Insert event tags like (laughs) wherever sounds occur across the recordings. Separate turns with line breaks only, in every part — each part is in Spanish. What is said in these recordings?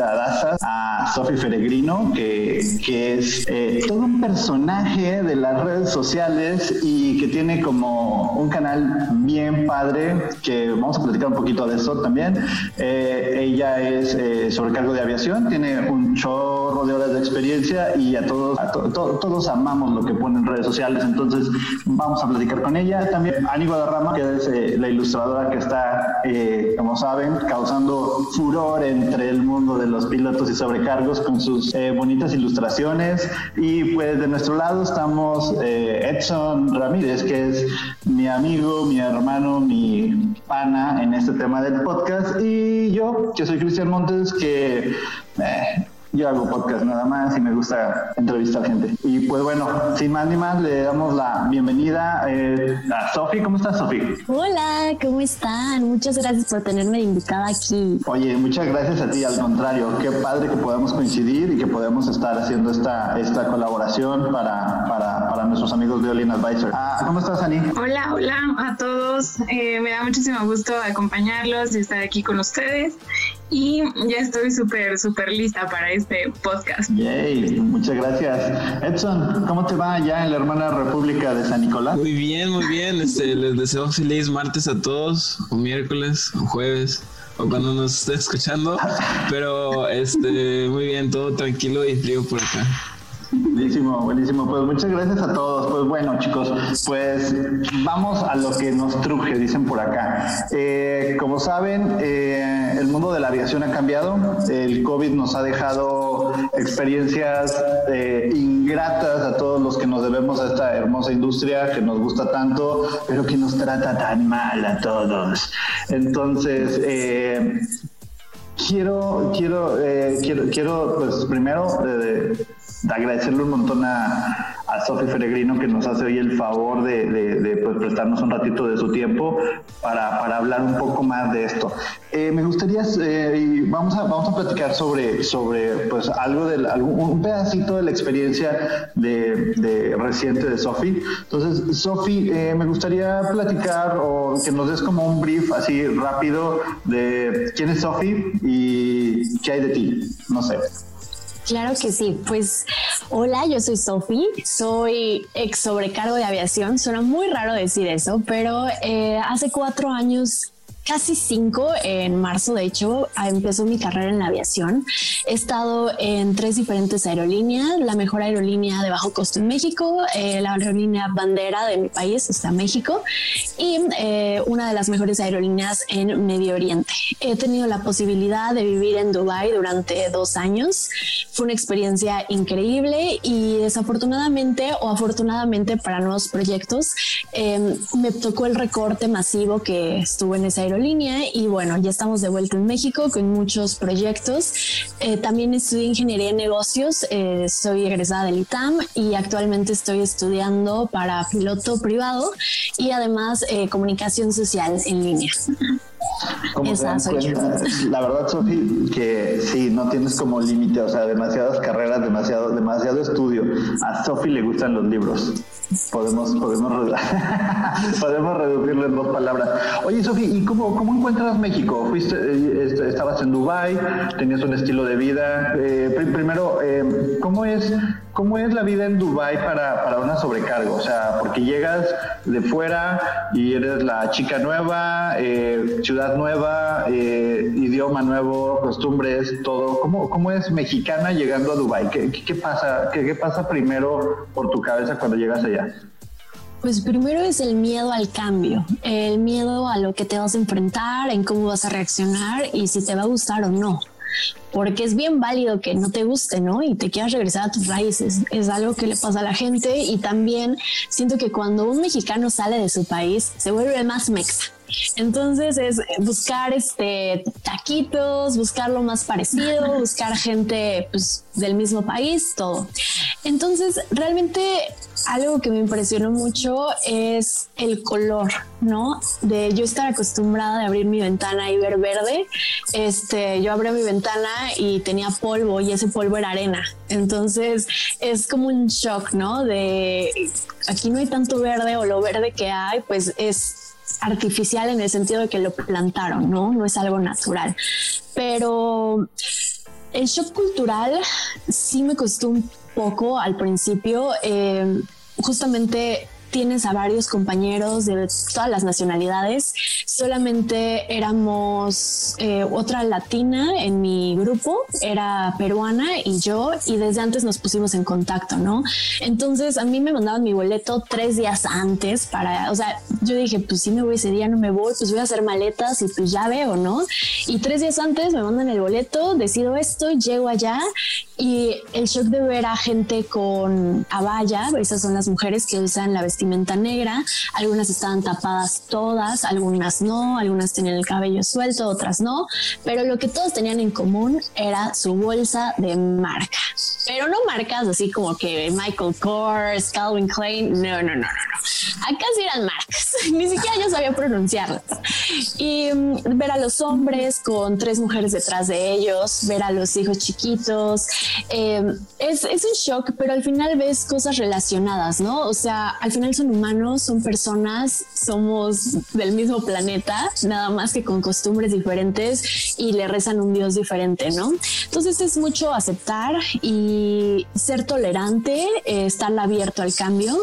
a Sofi Feregrino, que, que es eh, todo un personaje de las redes sociales y que tiene como un canal bien padre, que vamos a platicar un poquito de eso también. Eh, ella es eh, sobrecargo de aviación, tiene un chorro de horas de experiencia y a todos, todos amamos lo que pone en redes sociales, entonces vamos a platicar con ella. También Ani Guadarrama, que es eh, la ilustradora que está, como saben, causando furor entre el mundo de los pilotos y sobrecargos con sus bonitas ilustraciones. Y pues de nuestro lado estamos Edson Ramírez, que es mi amigo, mi hermano, mi pana en este tema del podcast. Y yo, que soy Cristian Montes, que eh, yo hago podcast nada más y me gusta entrevistar gente. Y pues bueno, sin más ni más, le damos la bienvenida eh, a Sofi. ¿Cómo estás, Sofi?
Hola, ¿cómo están? Muchas gracias por tenerme invitada aquí.
Oye, muchas gracias a ti, al contrario. Qué padre que podamos coincidir y que podamos estar haciendo esta, esta colaboración para, para, para nuestros amigos de Olin Advisor. Ah, ¿Cómo estás, Ani?
Hola, hola a todos. Eh, me da muchísimo gusto acompañarlos y estar aquí con ustedes y ya estoy súper, súper lista para este podcast.
Yay, muchas gracias. Edson, ¿cómo te va allá en la hermana República de San Nicolás?
Muy bien, muy bien. Este, les deseo feliz martes a todos, o miércoles, o jueves o cuando nos esté escuchando, pero este muy bien, todo tranquilo y frío por acá.
Buenísimo, buenísimo. Pues muchas gracias a todos. Pues bueno, chicos, pues vamos a lo que nos truje, dicen por acá. Eh, como saben, eh, el mundo de la aviación ha cambiado. El COVID nos ha dejado experiencias eh, ingratas a todos los que nos debemos a esta hermosa industria que nos gusta tanto, pero que nos trata tan mal a todos. Entonces, quiero, quiero, quiero, quiero, pues primero agradecerle un montón a, a Sofi Feregrino que nos hace hoy el favor de, pues, prestarnos un ratito de su tiempo para, hablar un poco más de esto. Eh, me gustaría, eh, vamos a, vamos a platicar sobre, sobre pues, algo del, un pedacito de la experiencia de, reciente de Sofi. Entonces, Sofi, eh, me gustaría platicar o que nos des como un brief así rápido de quién es Sofi y qué hay de ti. No sé.
Claro que sí. Pues hola, yo soy Sofi, soy ex sobrecargo de aviación. Suena muy raro decir eso, pero eh, hace cuatro años casi cinco. En marzo, de hecho, empezó mi carrera en la aviación. He estado en tres diferentes aerolíneas. La mejor aerolínea de bajo costo en México, eh, la aerolínea bandera de mi país, está México, y eh, una de las mejores aerolíneas en Medio Oriente. He tenido la posibilidad de vivir en Dubai durante dos años. Fue una experiencia increíble y desafortunadamente o afortunadamente para nuevos proyectos eh, me tocó el recorte masivo que estuvo en esa aerolínea línea y bueno, ya estamos de vuelta en México con muchos proyectos. Eh, también estudié ingeniería en negocios, eh, soy egresada del ITAM y actualmente estoy estudiando para piloto privado y además eh, comunicación social en línea.
Esa soy yo. La verdad, Sofi, que sí, no tienes como límite, o sea, demasiadas carreras, demasiado, demasiado estudio. A Sofi le gustan los libros podemos podemos (laughs) podemos reducirlo en dos palabras. Oye, Sofi, ¿y cómo, cómo encuentras México? Fuiste, eh, estabas en Dubai, tenías un estilo de vida. Eh, primero, eh, ¿cómo es cómo es la vida en Dubai para, para una sobrecargo? O sea, porque llegas de fuera y eres la chica nueva, ciudad nueva, idioma nuevo, costumbres, todo. ¿Cómo, cómo es mexicana llegando a Dubai? ¿Qué, qué, pasa? ¿Qué, ¿Qué pasa primero por tu cabeza cuando llegas allá?
Pues primero es el miedo al cambio, el miedo a lo que te vas a enfrentar, en cómo vas a reaccionar y si te va a gustar o no. Porque es bien válido que no te guste, ¿no? Y te quieras regresar a tus raíces. Es algo que le pasa a la gente y también siento que cuando un mexicano sale de su país se vuelve más mexa entonces es buscar este taquitos, buscar lo más parecido, (laughs) buscar gente pues, del mismo país, todo. Entonces, realmente algo que me impresionó mucho es el color, ¿no? De yo estar acostumbrada de abrir mi ventana y ver verde. Este, yo abrí mi ventana y tenía polvo y ese polvo era arena. Entonces es como un shock, ¿no? De aquí no hay tanto verde o lo verde que hay, pues es artificial en el sentido de que lo plantaron, ¿no? No es algo natural. Pero el shock cultural sí me costó un poco al principio. Eh, justamente tienes a varios compañeros de todas las nacionalidades. Solamente éramos eh, otra latina en mi grupo, era peruana y yo, y desde antes nos pusimos en contacto, ¿no? Entonces a mí me mandaban mi boleto tres días antes para, o sea, yo dije, pues si me voy ese día, no me voy, pues voy a hacer maletas y pues ya veo, ¿no? Y tres días antes me mandan el boleto, decido esto, llego allá y el shock de ver a gente con abaya, esas son las mujeres que usan la vestimenta negra, algunas estaban tapadas todas, algunas no, algunas tenían el cabello suelto, otras no, pero lo que todos tenían en común era su bolsa de marca. Pero no marcas así como que Michael Kors, Calvin Klein, no, no, no, no, no. Acá sí eran marcas, (laughs) ni siquiera yo sabía pronunciarlas. Y mm, ver a los hombres con tres mujeres detrás de ellos, ver a los hijos chiquitos, eh, es, es, un shock, pero al final ves cosas relacionadas, ¿no? O sea, al final son humanos, son personas, somos del mismo planeta, nada más que con costumbres diferentes y le rezan un Dios diferente, ¿no? Entonces es mucho aceptar y ser tolerante, eh, estar abierto al cambio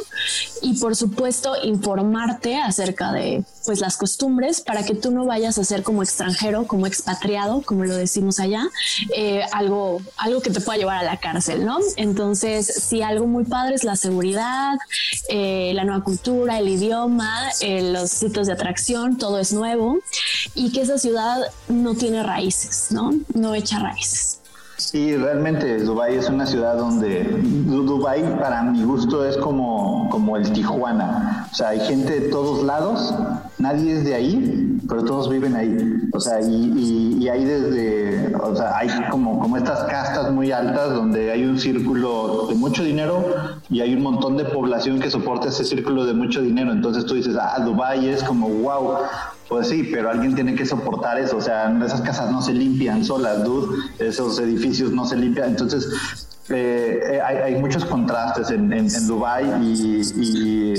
y por supuesto informarte acerca de pues las costumbres para que tú no vayas a ser como extranjero, como expatriado, como lo decimos allá, eh, algo, algo que te pueda llevar a la cárcel, ¿no? Entonces, sí, algo muy padre es la seguridad, eh, la nueva cultura, el idioma, eh, los sitios de atracción, todo es nuevo y que esa ciudad no tiene raíces, ¿no? No echa raíces.
Sí, realmente Dubai es una ciudad donde Dubai para mi gusto es como, como el Tijuana. O sea, hay gente de todos lados, nadie es de ahí, pero todos viven ahí. O sea, y, y, hay desde, o sea, hay como, como estas castas muy altas donde hay un círculo de mucho dinero y hay un montón de población que soporta ese círculo de mucho dinero. Entonces tú dices, ah, Dubai es como, wow, pues sí, pero alguien tiene que soportar eso. O sea, esas casas no se limpian solas, dude. Esos edificios no se limpian. Entonces, eh, eh, hay, muchos contrastes en, en, Dubai y,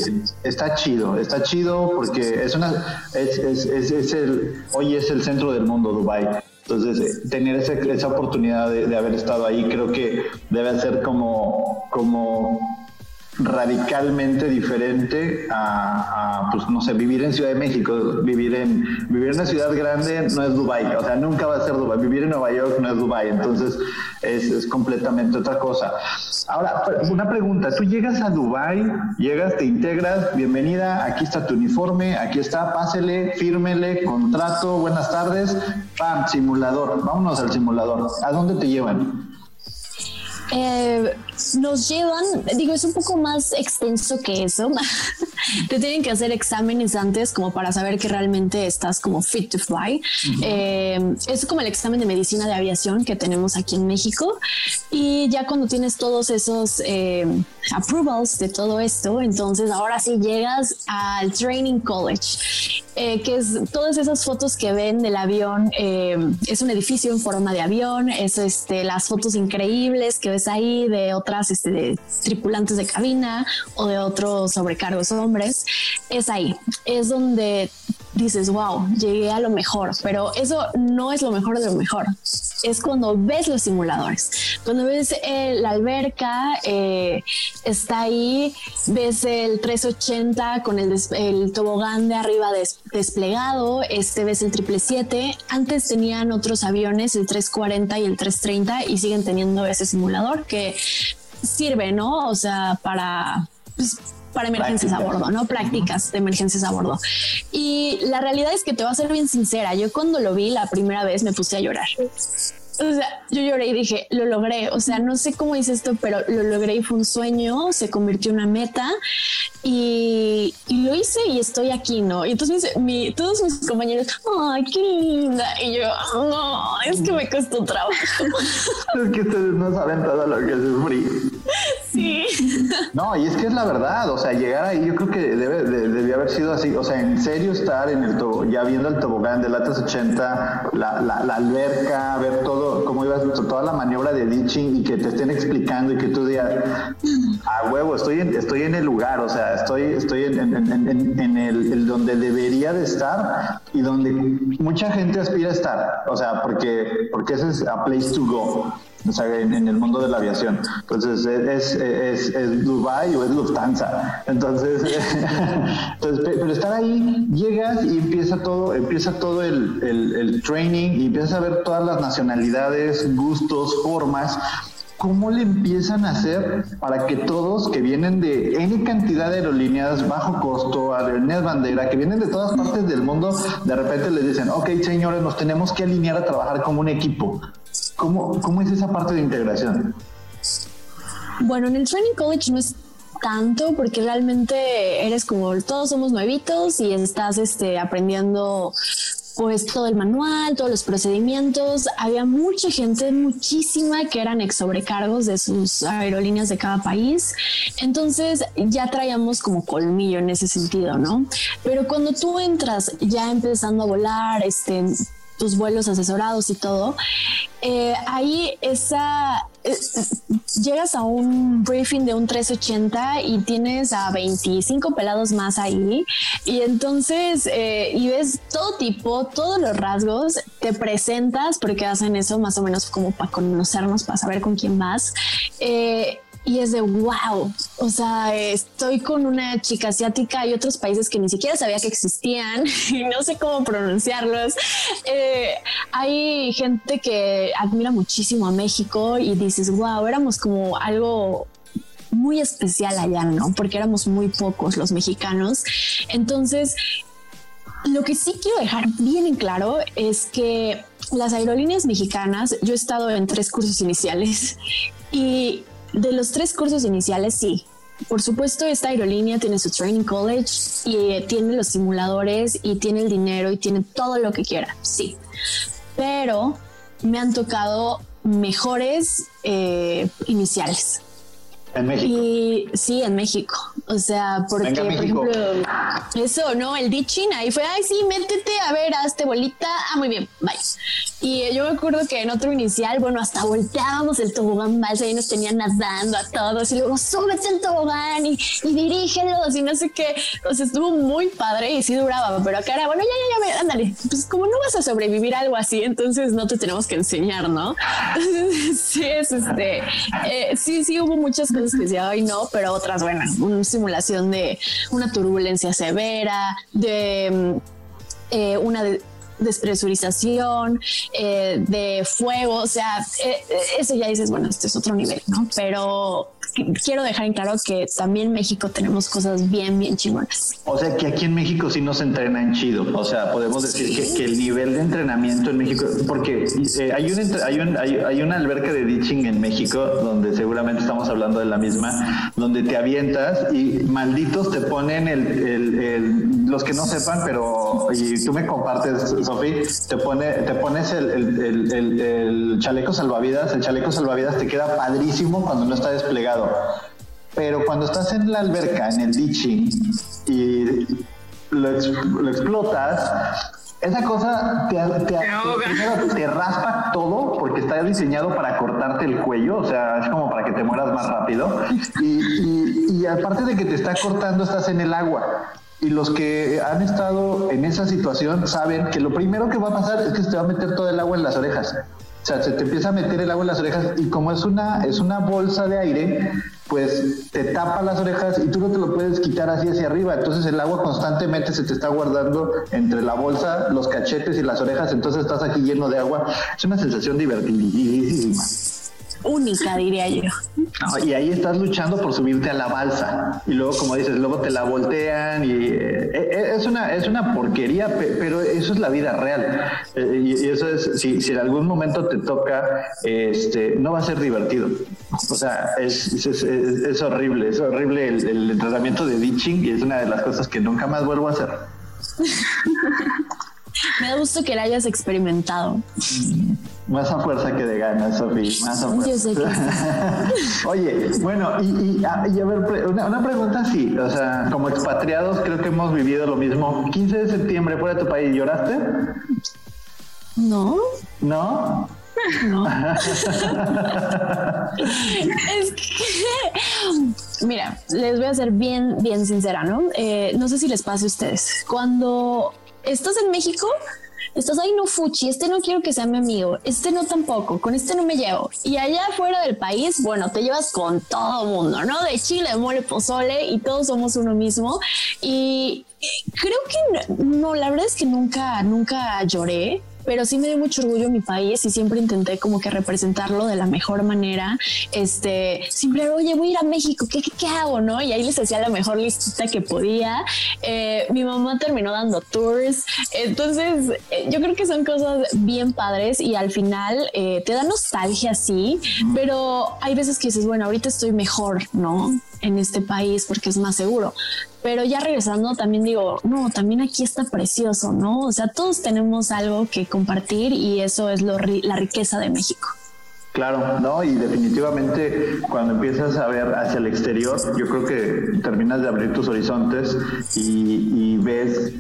está chido, está chido porque es una, es, es, es, el, hoy es el centro del mundo Dubai. Entonces, eh, tener esa oportunidad de, de, haber estado ahí creo que debe ser como, como radicalmente diferente a, pues no sé, vivir en Ciudad de México, vivir en vivir en una ciudad grande no es Dubai, o sea, nunca va a ser Dubai, vivir en Nueva York no es Dubai, entonces es, es completamente otra cosa. Ahora, una pregunta, tú llegas a Dubai, llegas, te integras, bienvenida, aquí está tu uniforme, aquí está, pásele, fírmele, contrato, buenas tardes, pam, simulador, vámonos al simulador, ¿a dónde te llevan?
Eh, nos llevan, digo, es un poco más extenso que eso. (laughs) Te tienen que hacer exámenes antes como para saber que realmente estás como fit to fly. Eh, es como el examen de medicina de aviación que tenemos aquí en México. Y ya cuando tienes todos esos eh, approvals de todo esto, entonces ahora sí llegas al Training College. Eh, que es todas esas fotos que ven del avión, es un edificio en forma de avión, es este, las fotos increíbles que ves ahí de otras este, tripulantes de cabina o de otros sobrecargos hombres, es ahí, es donde dices, wow, llegué a lo mejor, pero eso no es lo mejor de lo mejor. Es cuando ves los simuladores, cuando ves eh, la alberca, eh, está ahí, ves el 380 con el, el tobogán de arriba desplegado, este ves el 777. Antes tenían otros aviones, el 340 y el 330, y siguen teniendo ese simulador que sirve, ¿no? O sea, para... Pues, para emergencias a bordo, ¿no? Prácticas de emergencias a bordo. Y la realidad es que te voy a ser bien sincera, yo cuando lo vi la primera vez me puse a llorar. O sea, yo lloré y dije, lo logré. O sea, no sé cómo hice esto, pero lo logré y fue un sueño, se convirtió en una meta y, lo hice y estoy aquí, ¿no? Y entonces mi, todos mis compañeros, ay, qué linda. Y yo, no, es que me costó trabajo. (laughs)
es que ustedes no saben todo lo que sufrí.
Sí.
No, y es que es la verdad, o sea, llegar ahí yo creo que debe, haber sido así, o sea, en serio estar en el ya viendo el tobogán de Latas 80, la, la, alberca, ver todo, cómo ibas, toda la maniobra de ditching y que te estén explicando y que tú digas, a huevo, estoy en, estoy en el lugar, o sea, estoy, estoy en, el, donde debería de estar y donde mucha gente aspira a estar, o sea, porque, porque ese es a place to go o sea, en, el mundo de la aviación. Entonces, es, Dubai o es Lufthansa. Entonces, (laughs) entonces, pero estar ahí, llegas y empieza todo, empieza todo el, el, training y empiezas a ver todas las nacionalidades, gustos, formas. ¿Cómo le empiezan a hacer para que todos que vienen de N cantidad de aerolíneas, bajo costo, aerolíneas bandera, que vienen de todas partes del mundo, de repente les dicen, ok señores, nos tenemos que alinear a trabajar como un equipo? ¿Cómo, ¿Cómo es esa parte de integración?
Bueno, en el Training College no es tanto porque realmente eres como todos somos nuevitos y estás este, aprendiendo pues todo el manual, todos los procedimientos. Había mucha gente, muchísima, que eran ex sobrecargos de sus aerolíneas de cada país. Entonces ya traíamos como colmillo en ese sentido, ¿no? Pero cuando tú entras ya empezando a volar, este, tus vuelos asesorados y todo, eh, ahí esa, eh, llegas a un briefing de un 380 y tienes a 25 pelados más ahí y entonces eh, y ves todo tipo, todos los rasgos, te presentas porque hacen eso más o menos como para conocernos, para saber con quién vas y es de wow. O sea, estoy con una chica asiática y otros países que ni siquiera sabía que existían (laughs) y no sé cómo pronunciarlos. Eh, hay gente que admira muchísimo a México y dices, wow, éramos como algo muy especial allá, ¿no? Porque éramos muy pocos los mexicanos. Entonces, lo que sí quiero dejar bien en claro es que las aerolíneas mexicanas, yo he estado en tres cursos iniciales y de los tres cursos iniciales, sí. Por supuesto, esta aerolínea tiene su training college y eh, tiene los simuladores y tiene el dinero y tiene todo lo que quiera, sí. Pero me han tocado mejores eh, iniciales.
En México.
Y sí, en México. O sea, porque, por ejemplo, eso, ¿no? El ditching ahí fue, ay, sí, métete, a ver, hazte bolita. Ah, muy bien, bye. Y yo me acuerdo que en otro inicial, bueno, hasta volteábamos el tobogán balsa y nos tenían nadando a todos y luego súbete el tobogán y, y dirígelos y no sé qué. O sea, estuvo muy padre y sí duraba, pero acá era, bueno, ya, ya, ya, ándale. Pues como no vas a sobrevivir algo así, entonces no te tenemos que enseñar, ¿no? (laughs) sí, es este, eh, sí, sí hubo muchas cosas que decía, ay, no, pero otras, bueno, una simulación de una turbulencia severa, de mm, eh, una de despresurización, eh, de fuego, o sea, eh, eh, eso ya dices, bueno, este es otro nivel, ¿no? Pero quiero dejar en claro que también en México tenemos cosas bien, bien chingonas.
O sea, que aquí en México sí nos entrenan chido, o sea, podemos decir que, el nivel de entrenamiento en México, porque hay, un, hay, un, hay, una alberca de ditching en México, donde seguramente estamos hablando de la misma, donde te avientas y malditos te ponen el, el, los que no sepan, pero y tú me compartes Sofi, te, pone, te pones el, chaleco salvavidas, el chaleco salvavidas te queda padrísimo cuando no está desplegado. Pero cuando estás en la alberca, en el ditching, y lo, explotas, esa cosa te, te, raspa todo porque está diseñado para cortarte el cuello, o sea, es como para que te mueras más rápido. y aparte de que te está cortando, estás en el agua. Y los que han estado en esa situación saben que lo primero que va a pasar es que se te va a meter todo el agua en las orejas. O sea, se te empieza a meter el agua en las orejas y como es una, es una bolsa de aire, pues te tapa las orejas y tú no te lo puedes quitar así hacia arriba. Entonces el agua constantemente se te está guardando entre la bolsa, los cachetes y las orejas. Entonces estás aquí lleno de agua. Es una sensación divertidísima
única, diría yo.
y ahí estás luchando por subirte a la balsa. Y luego, como dices, luego te la voltean y eh, eh, es, una, es una porquería, pero eso es la vida real. Eh, y, eso es, si, si, en algún momento te toca, este, no va a ser divertido. O sea, es, es, horrible, es horrible el, el entrenamiento de ditching y es una de las cosas que nunca más vuelvo a hacer. (laughs)
Me da gusto que la hayas experimentado.
Más a fuerza que de ganas, Sofía. Más a fuerza. (laughs) Oye, bueno, y, a, ver, una, pregunta así. O sea, como expatriados, creo que hemos vivido lo mismo. 15 de septiembre fuera de tu país, ¿lloraste?
No.
¿No?
No. (laughs) es que, mira, les voy a ser bien, bien sincera, ¿no? Eh, no sé si les pasa a ustedes. Cuando estás en México, estás ahí, no fuchi, este no quiero que sea mi amigo, este no tampoco, con este no me llevo. Y allá fuera del país, bueno, te llevas con todo mundo, ¿no? De Chile, mole, pozole y todos somos uno mismo. Y creo que no, la verdad es que nunca, nunca lloré pero sí me dio mucho orgullo mi país y siempre intenté como que representarlo de la mejor manera. Este, siempre, oye, voy a ir a México, ¿qué, qué, hago? ¿No? Y ahí les hacía la mejor listita que podía. Eh, mi mamá terminó dando tours. Entonces, eh, yo creo que son cosas bien padres y al final eh, te da nostalgia, sí, pero hay veces que dices, bueno, ahorita estoy mejor, ¿no? En este país porque es más seguro. Pero ya regresando, también digo, no, también aquí está precioso, ¿no? O sea, todos tenemos algo que compartir y eso es lo, la riqueza de México.
Claro, no, y definitivamente cuando empiezas a ver hacia el exterior, yo creo que terminas de abrir tus horizontes y, ves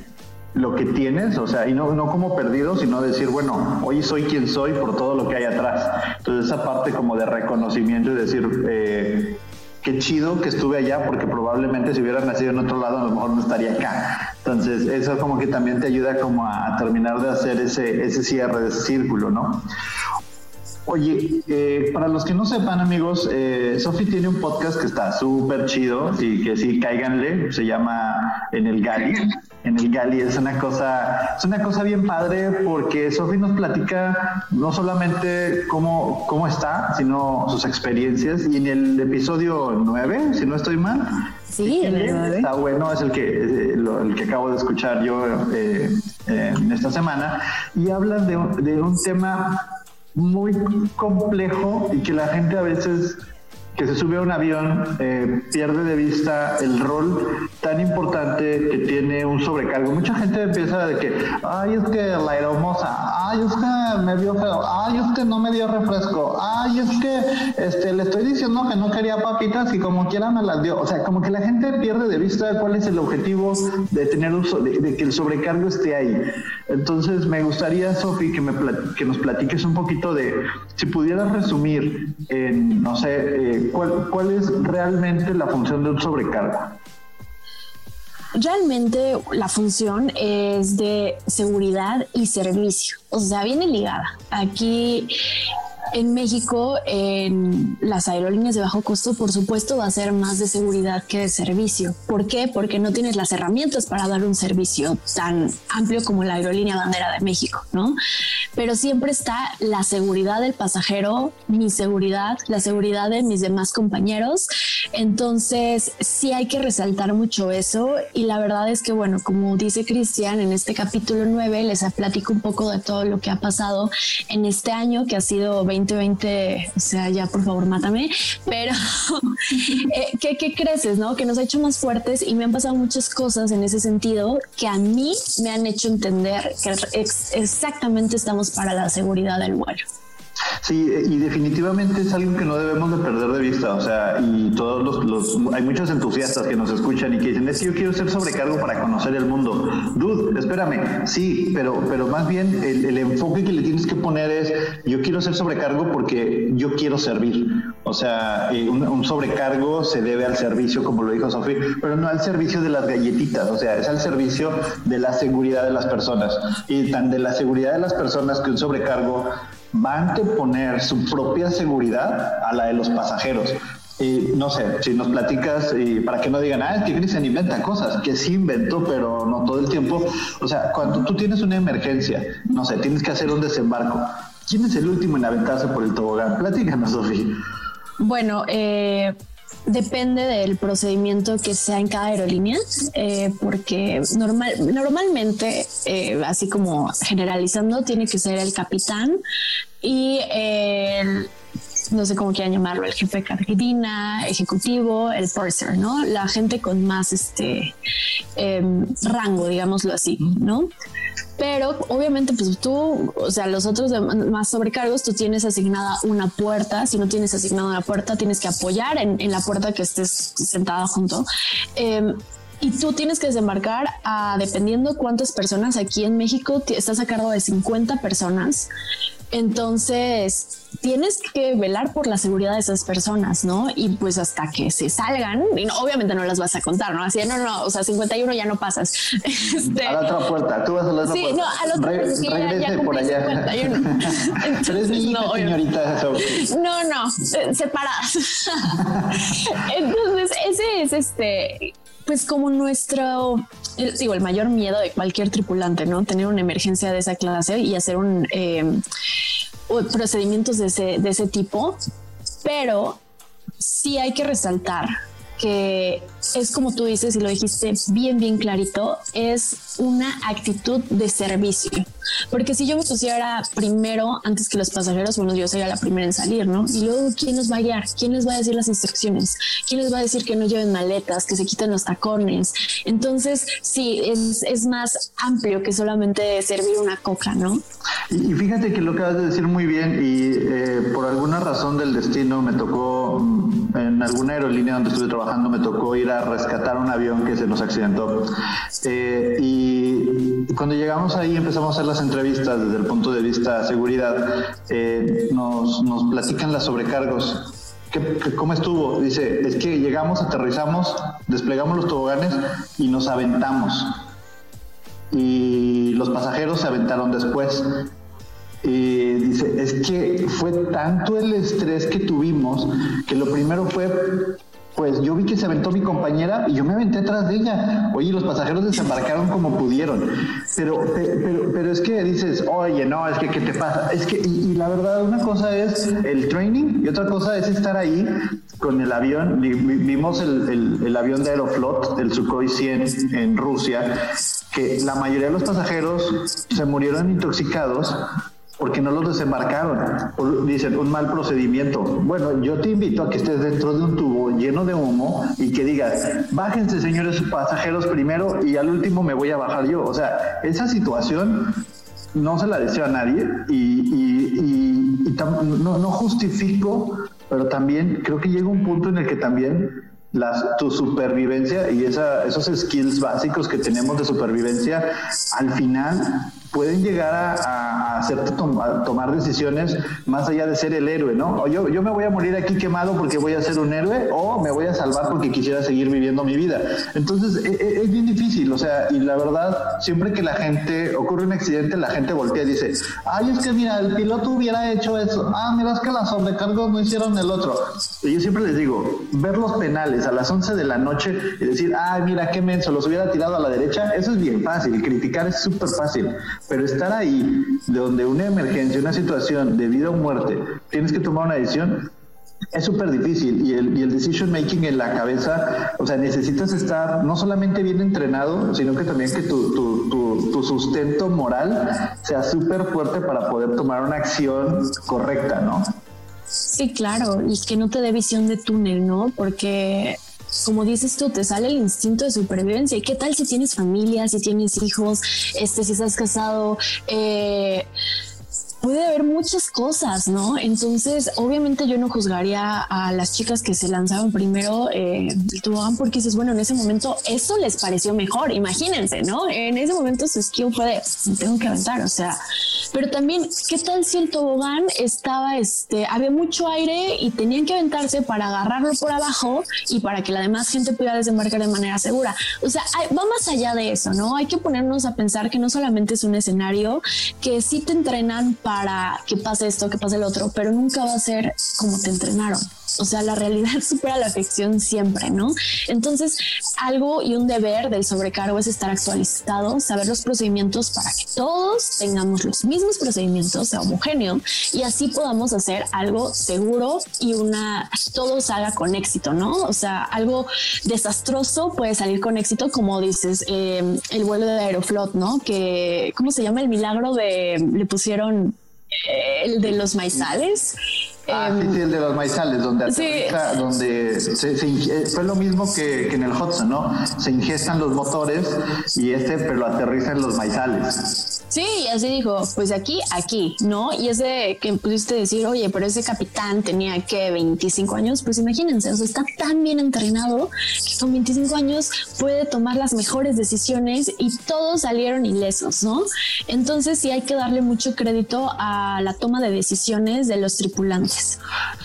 lo que tienes, o sea, y no, no como perdido, sino decir, bueno, hoy soy quien soy por todo lo que hay atrás. Entonces esa parte como de reconocimiento y decir, eh, qué chido que estuve allá porque probablemente si hubiera nacido en otro lado a lo mejor no estaría acá. Entonces eso como que también te ayuda como a terminar de hacer ese, ese cierre de círculo, ¿no? Oye, eh, para los que no sepan, amigos, eh, Sofi tiene un podcast que está súper chido y que sí, cáiganle, se llama En el Gali. En el Gali es una cosa, es una cosa bien padre porque Sofi nos platica no solamente cómo, cómo está, sino sus experiencias. Y en el episodio 9, si no estoy mal,
sí,
está bueno, es el que, eh, el que acabo de escuchar yo eh, en esta semana, y habla de, de un tema muy complejo y que la gente a veces que se sube a un avión eh, pierde de vista el rol tan importante que tiene un sobrecargo. Mucha gente empieza de que, ay, es que la aeromoza, ay, es que me vio feo, ay, es que no me dio refresco, ay, es que este, le estoy diciendo que no quería papitas y como quiera me las dio. O sea, como que la gente pierde de vista cuál es el objetivo de tener un de, que el sobrecargo esté ahí. Entonces, me gustaría, Sofi, que, me que nos platiques un poquito de, si pudieras resumir en, no sé, eh, ¿cuál, es realmente la función de un sobrecargo?
Realmente la función es de seguridad y servicio, o sea, viene ligada. Aquí en México, en las aerolíneas de bajo costo, por supuesto, va a ser más de seguridad que de servicio. ¿Por qué? Porque no tienes las herramientas para dar un servicio tan amplio como la aerolínea bandera de México, ¿no? Pero siempre está la seguridad del pasajero, mi seguridad, la seguridad de mis demás compañeros. Entonces, sí hay que resaltar mucho eso. Y la verdad es que, bueno, como dice Cristian, en este capítulo 9 les platico un poco de todo lo que ha pasado en este año, que ha sido 2020, o sea, ya por favor mátame, pero (laughs) eh, ¿qué, ¿qué, creces, no? Que nos ha hecho más fuertes y me han pasado muchas cosas en ese sentido que a mí me han hecho entender que exactamente estamos para la seguridad del vuelo.
Sí, y definitivamente es algo que no debemos de perder de vista, o sea, y todos los, los, hay muchos entusiastas que nos escuchan y que dicen, es que yo quiero ser sobrecargo para conocer el mundo. Dude, espérame, sí, pero, pero más bien el, enfoque que le tienes que poner es, yo quiero ser sobrecargo porque yo quiero servir. O sea, eh, un, un, sobrecargo se debe al servicio, como lo dijo Sofía, pero no al servicio de las galletitas, o sea, es al servicio de la seguridad de las personas. Y tan de la seguridad de las personas que un sobrecargo va a anteponer su propia seguridad a la de los pasajeros. Y no sé, si nos platicas, y para que no digan, ah, es que Cristian inventa cosas, que sí inventó, pero no todo el tiempo. O sea, cuando tú tienes una emergencia, no sé, tienes que hacer un desembarco. ¿Quién es el último en aventarse por el tobogán? Platícanos, Sofía.
Bueno, eh, Depende del procedimiento que sea en cada aerolínea, eh, porque normal, normalmente, eh, así como generalizando, tiene que ser el capitán y el no sé cómo quieran llamarlo, el jefe de carguina, ejecutivo, el purser, ¿no? La gente con más este em, rango, digámoslo así, ¿no? Pero obviamente pues tú, o sea, los otros más sobrecargos, tú tienes asignada una puerta, si no tienes asignada una puerta, tienes que apoyar en, la puerta que estés sentada junto. Em, y tú tienes que desembarcar a, dependiendo cuántas personas aquí en México, estás a cargo de 50 personas. Entonces, tienes que velar por la seguridad de esas personas, ¿no? Y pues hasta que se salgan, y obviamente no las vas a contar, ¿no? Así, no, no, o sea, 51 ya no pasas. (laughs)
Este, a la otra puerta, tú vas a la otra
sí,
puerta.
no, a la otra puerta. Sí,
regrese por allá. 51. (laughs) (laughs) Entonces, no, señorita.
No, no, separadas. Entonces, ese es este pues como nuestro, digo, el mayor miedo de cualquier tripulante, ¿no? Tener una emergencia de esa clase y hacer un eh, procedimientos de ese, de ese tipo, pero sí hay que resaltar que es como tú dices y lo dijiste bien, bien clarito, es una actitud de servicio. Porque si yo me pusiera primero antes que los pasajeros, bueno, yo sería la primera en salir, ¿no? Y luego, ¿quién nos va a guiar? ¿Quién les va a decir las instrucciones? ¿Quién les va a decir que no lleven maletas, que se quiten los tacones? Entonces, sí, es, es más amplio que solamente servir una coca, ¿no?
Y, fíjate que lo acabas de decir muy bien y eh, por alguna razón del destino me tocó, mm, en alguna aerolínea donde estuve trabajando, me tocó ir a rescatar un avión que se nos accidentó. Eh, y cuando llegamos ahí empezamos a hacer las entrevistas desde el punto de vista de seguridad. Eh, nos, platican las sobrecargos ¿Cómo estuvo? Dice, es que llegamos, aterrizamos, desplegamos los toboganes y nos aventamos. Y los pasajeros se aventaron después. Y dice, es que fue tanto el estrés que tuvimos que lo primero fue pues yo vi que se aventó mi compañera y yo me aventé atrás de ella. Oye, los pasajeros desembarcaron como pudieron. Pero, pero, pero es que dices, oye, no, es que, ¿qué te pasa? Es que, y, la verdad, una cosa es el training y otra cosa es estar ahí con el avión. Vimos el, el avión de Aeroflot, el Sukhoi 100 en Rusia, que la mayoría de los pasajeros se murieron intoxicados porque no los desembarcaron. Dicen, un mal procedimiento. Bueno, yo te invito a que estés dentro de un tubo lleno de humo y que digas, bájense señores pasajeros primero y al último me voy a bajar yo. O sea, esa situación no se la deseo a nadie y, no, justifico, pero también creo que llega un punto en el que también tu supervivencia y esa, esos skills básicos que tenemos de supervivencia, al final pueden llegar a, hacerte tomar decisiones más allá de ser el héroe, ¿no? O yo, yo me voy a morir aquí quemado porque voy a ser un héroe o me voy a salvar porque quisiera seguir viviendo mi vida. Entonces e, e, es, bien difícil, o sea, y la verdad, siempre que la gente ocurre un accidente, la gente voltea y dice, ay, es que mira, el piloto hubiera hecho eso, ah, mira, es que las sobrecargos no hicieron el otro. Yo siempre les digo, ver los penales a las 11 de la noche y decir, ay, mira, qué menso, los hubiera tirado a la derecha, eso es bien fácil, criticar es súper fácil. Pero estar ahí, de donde una emergencia, una situación de vida o muerte, tienes que tomar una decisión, es súper difícil y el, y el decision making en la cabeza, o sea, necesitas estar no solamente bien entrenado, sino que también que tu, tu, tu, tu sustento moral sea súper fuerte para poder tomar una acción correcta, ¿no?
Sí, claro, y que no te dé visión de túnel, ¿no? Porque como dices tú, te sale el instinto de supervivencia. ¿Y qué tal si tienes familia, si tienes hijos, este, si estás casado? Eh, puede haber muchas cosas, ¿no? Entonces, obviamente yo no juzgaría a las chicas que se lanzaron primero eh, el tobogán porque dices, bueno, en ese momento eso les pareció mejor, imagínense, ¿no? En ese momento su skill fue de, tengo que aventar, o sea, pero también, ¿qué tal si el tobogán estaba, este, había mucho aire y tenían que aventarse para agarrarlo por abajo y para que la demás gente pudiera desembarcar de manera segura? O sea, va más allá de eso, ¿no? Hay que ponernos a pensar que no solamente es un escenario, que sí te entrenan para que pase esto, que pase el otro, pero nunca va a ser como te entrenaron. O sea, la realidad (laughs) supera la ficción siempre, ¿no? Entonces, algo y un deber del sobrecargo es estar actualizado, saber los procedimientos para que todos tengamos los mismos procedimientos, sea homogéneo, y así podamos hacer algo seguro y una, todo salga con éxito, ¿no? O sea, algo desastroso puede salir con éxito, como dices, eh, el vuelo de Aeroflot, ¿no? Que, ¿cómo se llama? El milagro de, le pusieron el de los maizales
Ah, sí, sí, el de los maizales, donde donde se, fue lo mismo que, que, en el Hudson, ¿no? Se ingestan los motores y este, pero lo aterriza en los maizales.
Sí, y así dijo, pues aquí, aquí, ¿no? Y ese que pudiste decir, oye, pero ese capitán tenía que 25 años, pues imagínense, o sea, está tan bien entrenado que con 25 años puede tomar las mejores decisiones y todos salieron ilesos, ¿no? Entonces sí hay que darle mucho crédito a la toma de decisiones de los tripulantes.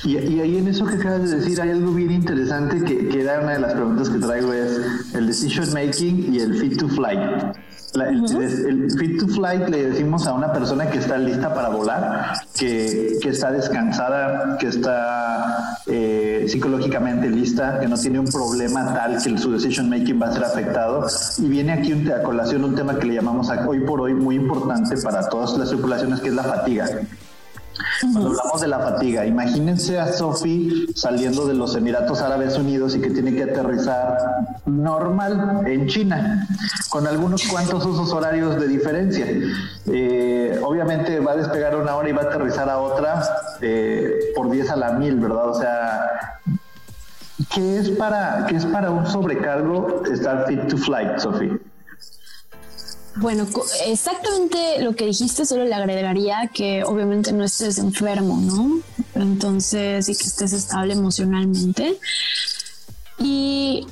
Y, ahí en eso que acabas de decir hay algo bien interesante que, que era una de las preguntas que traigo es el decision making y el fit to fly el, fit to flight le decimos a una persona que está lista para volar, que, que está descansada, que está eh, psicológicamente lista, que no tiene un problema tal que su decision making va a ser afectado. Y viene aquí a colación un tema que le llamamos hoy por hoy muy importante para todas las tripulaciones, que es la fatiga. Cuando hablamos de la fatiga, imagínense a Sophie saliendo de los Emiratos Árabes Unidos y que tiene que aterrizar normal en China, con algunos cuantos usos horarios de diferencia. Eh, obviamente va a despegar una hora y va a aterrizar a otra eh, por 10 a la mil, ¿verdad? O sea, ¿qué es para, qué es para un sobrecargo estar fit to flight, Sophie?
Bueno, exactamente lo que dijiste, solo le agregaría que obviamente no estés enfermo, ¿no? Entonces, y que estés estable emocionalmente. Y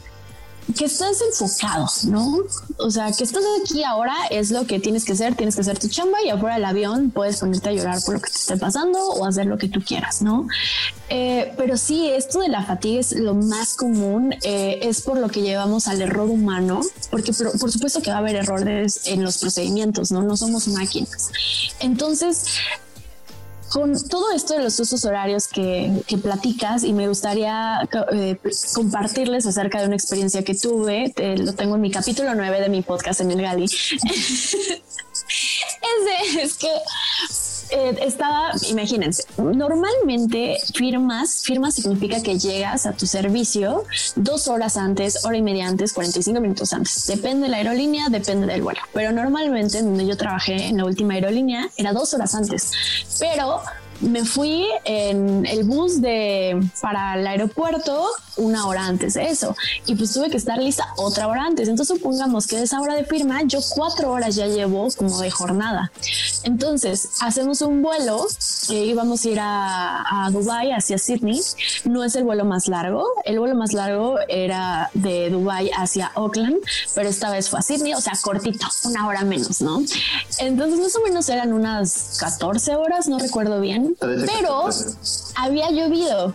que estés enfocado, ¿no? O sea, que estás aquí ahora es lo que tienes que hacer, tienes que hacer tu chamba y afuera del avión puedes ponerte a llorar por lo que te esté pasando o hacer lo que tú quieras, ¿no? Eh, pero sí, esto de la fatiga es lo más común, eh, es por lo que llevamos al error humano, porque por, por, supuesto que va a haber errores en los procedimientos, ¿no? No somos máquinas. Entonces, con todo esto de los usos horarios que, platicas y me gustaría eh, compartirles acerca de una experiencia que tuve, lo tengo en mi capítulo 9 de mi podcast en el Gali. (laughs) es, es que eh, estaba, imagínense, normalmente firmas, firmas significa que llegas a tu servicio dos horas antes, hora y media antes, 45 minutos antes. Depende de la aerolínea, depende del vuelo. Pero normalmente donde yo trabajé en la última aerolínea era dos horas antes. Pero me fui en el bus de para el aeropuerto una hora antes de eso y pues tuve que estar lista otra hora antes. Entonces supongamos que de esa hora de firma yo cuatro horas ya llevo como de jornada. Entonces hacemos un vuelo, eh, íbamos a ir a, a Dubai hacia Sydney. No es el vuelo más largo. El vuelo más largo era de Dubai hacia Auckland, pero esta vez fue a Sydney, o sea, cortito, una hora menos, ¿no? Entonces más o menos eran unas 14 horas, no recuerdo bien pero había llovido.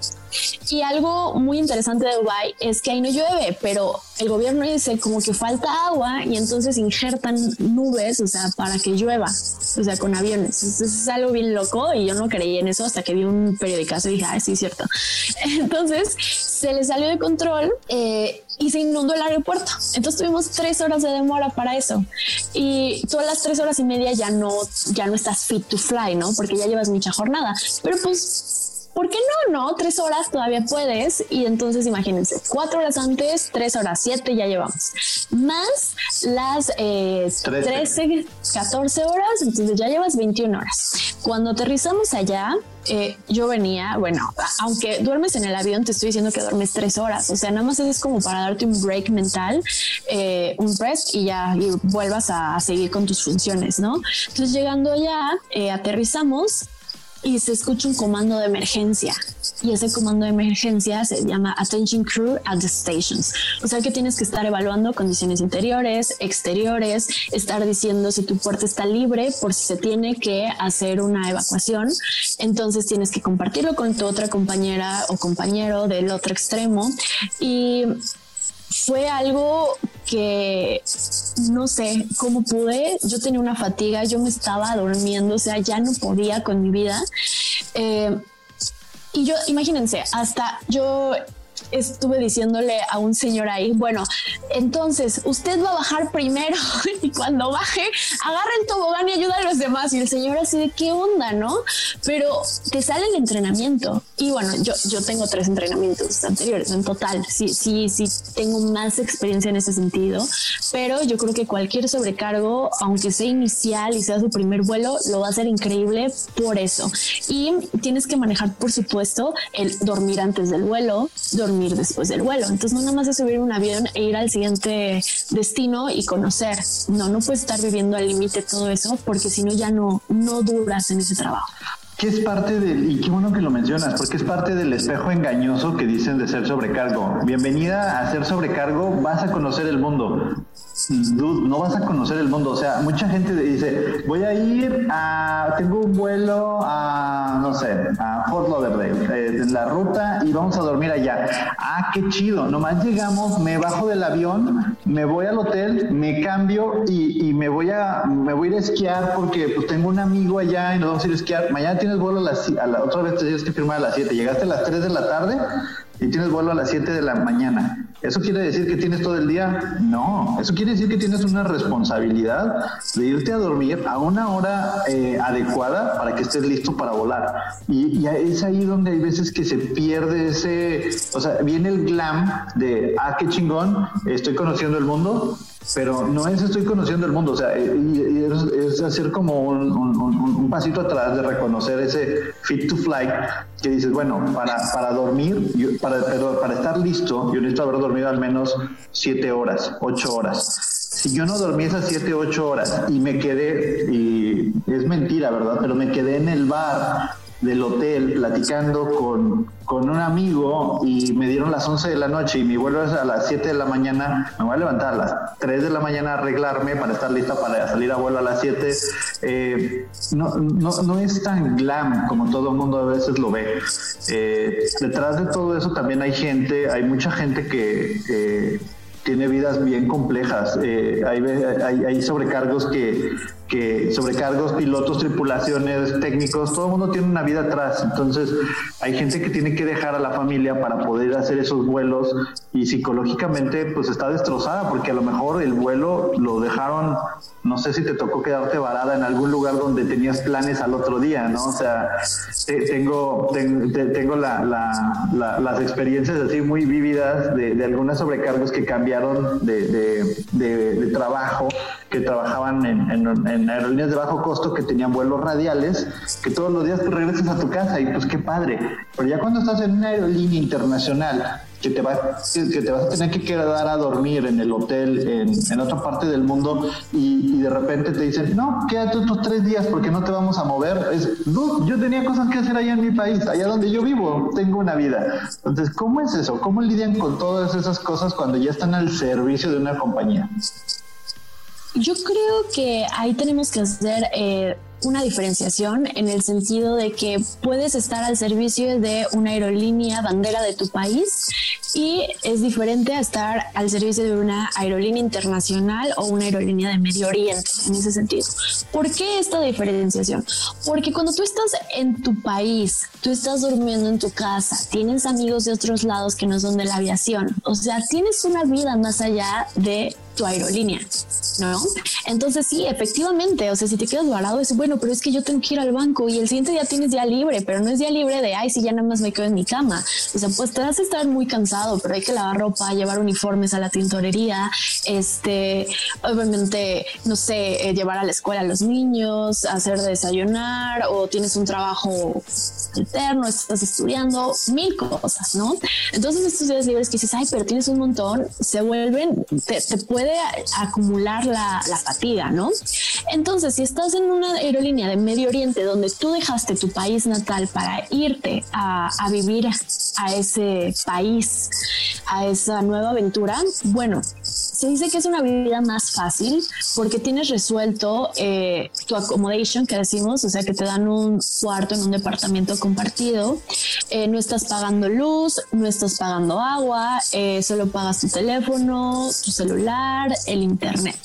Y algo muy interesante de Dubai es que ahí no llueve, pero el gobierno dice como que falta agua y entonces injertan nubes, o sea, para que llueva, o sea, con aviones. es algo bien loco y yo no creí en eso hasta que vi un periódico y dije, ah, sí, es cierto. (laughs) Entonces se le salió de control eh, y se inundó el aeropuerto. Entonces tuvimos tres horas de demora para eso. Y todas las tres horas y media ya no, ya no estás fit to fly, ¿no? Porque ya llevas mucha jornada. Pero pues ¿por qué no? No, tres horas todavía puedes. Y entonces imagínense, cuatro horas antes, tres horas, siete ya llevamos. Más las eh, 13, 14 horas, entonces ya llevas 21 horas. Cuando aterrizamos allá, eh, yo venía, bueno, aunque duermes en el avión, te estoy diciendo que duermes tres horas, o sea, nada más es como para darte un break mental, eh, un rest y ya y vuelvas a, seguir con tus funciones, ¿no? Entonces llegando allá, eh, aterrizamos y se escucha un comando de emergencia. Y ese comando de emergencia se llama Attention Crew at the Stations. O sea que tienes que estar evaluando condiciones interiores, exteriores, estar diciendo si tu puerta está libre por si se tiene que hacer una evacuación. Entonces tienes que compartirlo con tu otra compañera o compañero del otro extremo. Y fue algo que no sé cómo pude. Yo tenía una fatiga, yo me estaba durmiendo, o sea, ya no podía con mi vida. Eh, y yo, imagínense, hasta yo estuve diciéndole a un señor ahí, bueno, entonces usted va a bajar primero (laughs) y cuando baje, agarra el tobogán y ayuda a los demás. Y el señor así de qué onda, ¿no? Pero te sale el entrenamiento. Y bueno, yo, yo tengo tres entrenamientos anteriores en total. Sí, sí, sí, tengo más experiencia en ese sentido, pero yo creo que cualquier sobrecargo, aunque sea inicial y sea su primer vuelo, lo va a hacer increíble por eso. Y tienes que manejar, por supuesto, el dormir antes del vuelo, dormir después del vuelo. Entonces no nada más es subir un avión e ir al siguiente destino y conocer. No, no puedes estar viviendo al límite todo eso porque si no ya no, no duras en ese trabajo.
Que es parte del, y qué bueno que lo mencionas, porque es parte del espejo engañoso que dicen de ser sobrecargo. Bienvenida a ser sobrecargo, vas a conocer el mundo no vas a conocer el mundo. O sea, mucha gente dice, voy a ir a, tengo un vuelo a, no sé, a Fort Lauderdale, eh, la ruta y vamos a dormir allá. Ah, qué chido. Nomás llegamos, me bajo del avión, me voy al hotel, me cambio y, me voy a, me voy a ir a esquiar porque pues tengo un amigo allá y nos vamos a ir a esquiar. Mañana tienes vuelo a las, a la otra vez te tienes que firmar a las 7. Llegaste a las 3 de la tarde y tienes vuelo a las 7 de la mañana. ¿Eso quiere decir que tienes todo el día? No, eso quiere decir que tienes una responsabilidad de irte a dormir a una hora eh, adecuada para que estés listo para volar. Y, y, es ahí donde hay veces que se pierde ese, o sea, viene el glam de, ah, qué chingón, estoy conociendo el mundo, pero no es estoy conociendo el mundo, o sea, y, es, hacer como un, un, pasito atrás de reconocer ese fit to fly que dices, bueno, para, para dormir, para, para estar listo, yo necesito haber dormido al menos siete horas, ocho horas. Si yo no dormí esas siete, ocho horas y me quedé, y es mentira, ¿verdad? Pero me quedé en el bar del hotel platicando con, con, un amigo y me dieron las 11 de la noche y mi vuelo es a las 7 de la mañana, me voy a levantar a las 3 de la mañana a arreglarme para estar lista para salir a vuelo a las 7. Eh, no, no, no, es tan glam como todo el mundo a veces lo ve. Eh, detrás de todo eso también hay gente, hay mucha gente que tiene vidas bien complejas. Eh, hay, hay, hay, sobrecargos que, sobrecargos, pilotos, tripulaciones, técnicos, todo el mundo tiene una vida atrás. Entonces, hay gente que tiene que dejar a la familia para poder hacer esos vuelos y psicológicamente, pues está destrozada porque a lo mejor el vuelo lo dejaron, no sé si te tocó quedarte varada en algún lugar donde tenías planes al otro día, ¿no? O sea, tengo, tengo la, la, las experiencias así muy vívidas de, algunos sobrecargos que cambiaron de trabajo que trabajan en, aerolíneas de bajo costo que tenían vuelos radiales, que todos los días regresas a tu casa y pues qué padre. Pero ya cuando estás en una aerolínea internacional que te, va, que te vas a tener que quedar a dormir en el hotel en, en otra parte del mundo y, de repente te dicen, no, quédate otros tres días porque no te vamos a mover. Es, yo tenía cosas que hacer allá en mi país, allá donde yo vivo, tengo una vida. Entonces, ¿cómo es eso? ¿Cómo lidian con todas esas cosas cuando ya están al servicio de una compañía?
Yo creo que ahí tenemos que hacer eh, una diferenciación en el sentido de que puedes estar al servicio de una aerolínea bandera de tu país y es diferente a estar al servicio de una aerolínea internacional o una aerolínea de Medio Oriente en ese sentido. ¿Por qué esta diferenciación? Porque cuando tú estás en tu país, tú estás durmiendo en tu casa, tienes amigos de otros lados que no son de la aviación, o sea, tienes una vida más allá de tu aerolínea, ¿no? Entonces sí, efectivamente, o sea, si te quedas varado es bueno, pero es que yo tengo que ir al banco y el siguiente día tienes día libre, pero no es día libre de, ay, si ya nada más me quedo en mi cama. O sea, pues te vas a estar muy cansado, pero hay que lavar ropa, llevar uniformes a la tintorería, este, obviamente, no sé, eh, llevar a la escuela a los niños, hacer desayunar o tienes un trabajo alterno, estás estudiando, mil cosas, ¿no? Entonces estos días libres que dices, ay, pero tienes un montón, se vuelven, te, te puede acumular la, fatiga, ¿no? Entonces, si estás en una aerolínea de Medio Oriente donde tú dejaste tu país natal para irte a vivir a ese país, a esa nueva aventura, bueno, se dice que es una vida más fácil porque tienes resuelto eh, tu accommodation, que decimos, o sea, que te dan un cuarto en un departamento compartido, eh, no estás pagando luz, no estás pagando agua, eh, solo pagas tu teléfono, tu celular, el internet.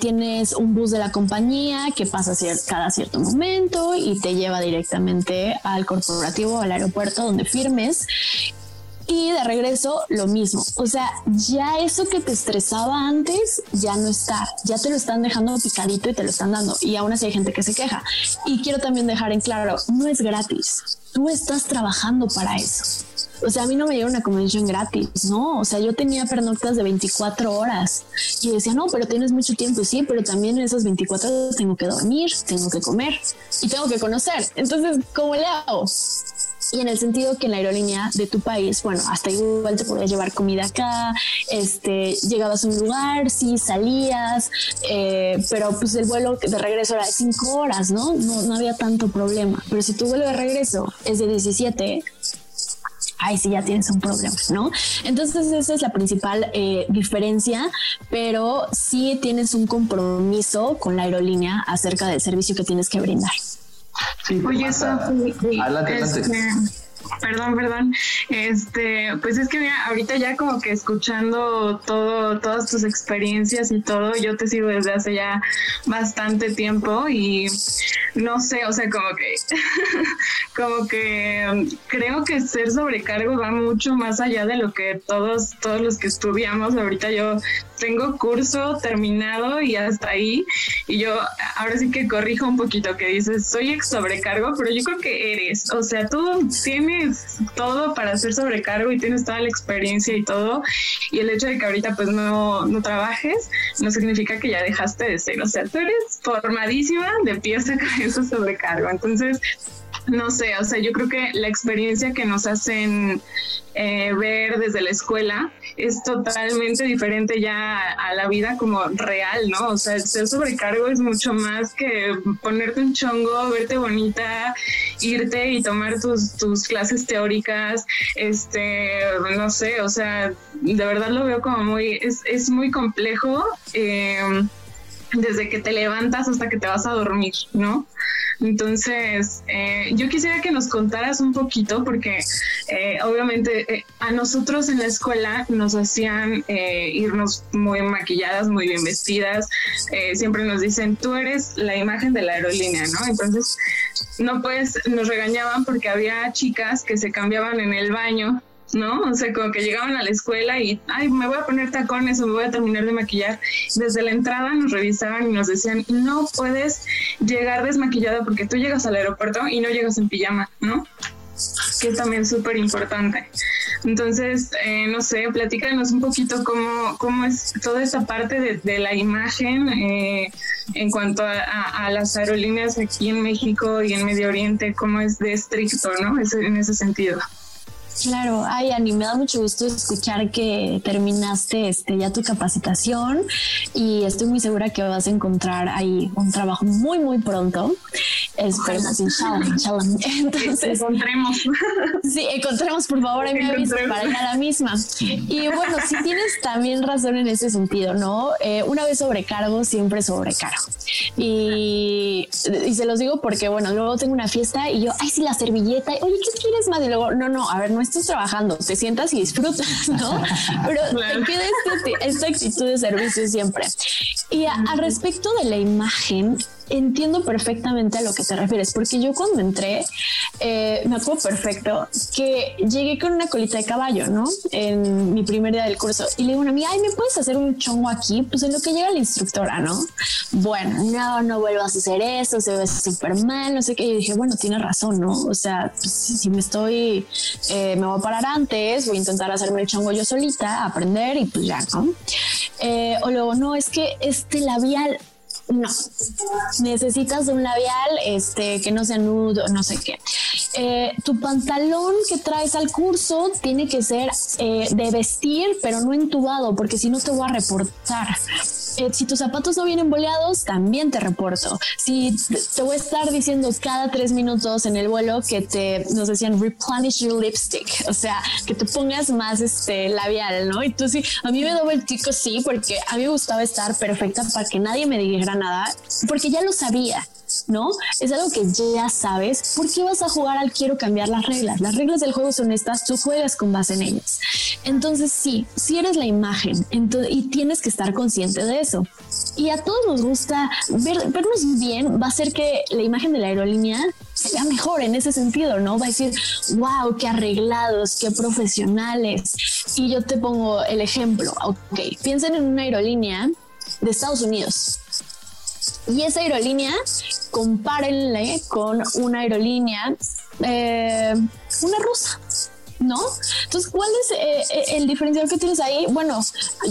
tienes un bus de la compañía que pasa cada cierto momento y te lleva directamente al corporativo, al aeropuerto donde firmes Y de regreso, lo mismo. O sea, ya eso que te estresaba antes, ya no está. Ya te lo están dejando picadito y te lo están dando. Y aún así hay gente que se queja. Y quiero también dejar en claro, no es gratis. Tú estás trabajando para eso. O sea, a mí no me llega una convención gratis, ¿no? O sea, yo tenía pernoctas de 24 horas y decía, no, pero tienes mucho tiempo, sí, pero también en esas 24 horas tengo que dormir, tengo que comer y tengo que conocer. Entonces, ¿cómo le hago? Y en el sentido que en la aerolínea de tu país, bueno, hasta igual te podías llevar comida acá, este, llegabas a un lugar, sí, salías, eh, pero pues el vuelo de regreso era de 5 horas, ¿no? ¿no? No había tanto problema, pero si tu vuelo de regreso es de 17, ay, sí, ya tienes un problema, ¿no? Entonces esa es la principal eh, diferencia, pero sí tienes un compromiso con la aerolínea acerca del servicio que tienes que brindar.
Sí, Oye, eso, adelante, adelante. Este, Perdón, perdón. Este, pues es que mira, ahorita ya como que escuchando todo, todas tus experiencias y todo, yo te sigo desde hace ya bastante tiempo y no sé, o sea, como que, (laughs) como que creo que ser sobrecargo va mucho más allá de lo que todos, todos los que estudiamos. Ahorita yo tengo curso terminado y hasta ahí. Y yo ahora sí que corrijo un poquito que dices, soy ex sobrecargo, pero yo creo que eres, o sea, tú tienes todo para ser sobrecargo y tienes toda la experiencia y todo. Y el hecho de que ahorita pues no, no trabajes no significa que ya dejaste de ser. O sea, tú eres formadísima de pies a cabeza sobrecargo. Entonces, no sé, o sea, yo creo que la experiencia que nos hacen eh, ver desde la escuela es totalmente diferente ya a, la vida como real, ¿no? O sea, el ser sobrecargo es mucho más que ponerte un chongo, verte bonita, irte y tomar tus, tus clases teóricas, este, no sé, o sea, de verdad lo veo como muy, es, es muy complejo. Eh, desde que te levantas hasta que te vas a dormir, ¿no? Entonces, eh, yo quisiera que nos contaras un poquito, porque eh, obviamente eh, a nosotros en la escuela nos hacían irnos muy maquilladas, muy bien vestidas, siempre nos dicen, tú eres la imagen de la aerolínea, ¿no? Entonces, no pues, nos regañaban porque había chicas que se cambiaban en el baño ¿no? O sea, como que llegaban a la escuela y, ay, me voy a poner tacones o me voy a terminar de maquillar. Desde la entrada nos revisaban y nos decían, no puedes llegar desmaquillada porque tú llegas al aeropuerto y no llegas en pijama, ¿no? Que es también súper importante. Entonces, eh, no sé, platícanos un poquito cómo, cómo es toda esa parte de, la imagen eh, en cuanto a, las aerolíneas aquí en México y en Medio Oriente, cómo es de estricto, ¿no? en ese sentido.
Claro, ay, Ani, me da mucho gusto escuchar que terminaste este, ya tu capacitación y estoy muy segura que vas a encontrar ahí un trabajo muy, muy pronto. Esperemos, inshallah, inshallah. (laughs)
Entonces, encontremos.
Sí, encontremos, por favor, ahí me aviso para ir a la misma. Y bueno, si tienes también razón en ese sentido, ¿no? Eh, una vez sobrecargo, siempre sobrecargo. Y, y se los digo porque, bueno, luego tengo una fiesta y yo, ay, sí, la servilleta. Oye, ¿qué quieres más? Y luego, no, no, a ver, no estás trabajando, te sientas y disfrutas, ¿no? (laughs) Pero te queda este, esta actitud de servicio siempre. Y al respecto de la imagen, entiendo perfectamente a lo que te refieres, porque yo cuando entré, eh, me acuerdo perfecto que llegué con una colita de caballo, ¿no? En mi primer día del curso y le digo a una amiga, ay, ¿me puedes hacer un chongo aquí? Pues en lo que llega la instructora, ¿no? Bueno, no, no vuelvas a hacer eso, se ve súper mal, no sé qué. Y dije, bueno, tiene razón, ¿no? O sea, pues, si me estoy, eh, me voy a parar antes, voy a intentar hacerme el chongo yo solita, aprender y pues ya, ¿no? Eh, o luego, no, es que este labial no, necesitas un labial este, que no sea nudo, no sé qué. Eh, tu pantalón que traes al curso tiene que ser eh, de vestir, pero no entubado, porque si no te voy a reportar. Eh, si tus zapatos no vienen boleados, también te reporto. Si te voy a estar diciendo cada tres minutos en el vuelo que te, nos decían, replenish your lipstick, o sea, que te pongas más este labial, ¿no? Y tú sí, a mí me doy el tico, sí, porque a mí me gustaba estar perfecta para que nadie me dijera nada, porque ya lo sabía. ¿No? Es algo que ya sabes. ¿Por qué vas a jugar al quiero cambiar las reglas? Las reglas del juego son estas, tú juegas con base en ellas. Entonces, sí, si eres la imagen y tienes que estar consciente de eso. Y a todos nos gusta ver, vernos bien, va a ser que la imagen de la aerolínea se vea mejor en ese sentido, ¿no? Va a decir, wow, qué arreglados, qué profesionales. Y yo te pongo el ejemplo, ok, piensen en una aerolínea de Estados Unidos. Y esa aerolínea, compárenle con una aerolínea, eh, una rusa ¿no? Entonces, ¿cuál es eh, eh, el diferencial que tienes ahí? Bueno,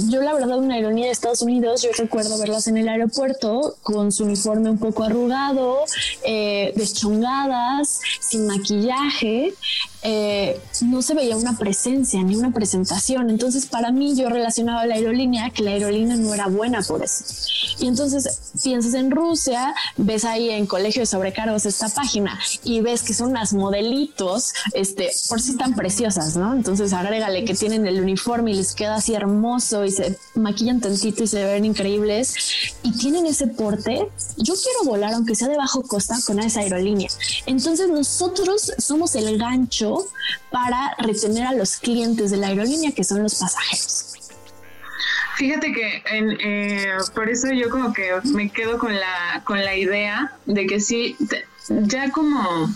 yo la verdad, una ironía de Estados Unidos, yo recuerdo verlas en el aeropuerto con su uniforme un poco arrugado, eh, deschongadas, sin maquillaje, eh, no se veía una presencia ni una presentación. Entonces, para mí, yo relacionaba la aerolínea que la aerolínea no era buena por eso. Y entonces piensas en Rusia, ves ahí en Colegio de Sobrecargos esta página y ves que son unas modelitos, este, por si tan preciosas, ¿no? Entonces, agrégale que tienen el uniforme y les queda así hermoso y se maquillan tantito y se ven increíbles y tienen ese porte. Yo quiero volar, aunque sea de bajo costa, con esa aerolínea. Entonces, nosotros somos el gancho para retener a los clientes de la aerolínea, que son los pasajeros.
Fíjate que eh, por eso yo como que me quedo con la, con la idea de que sí, ya como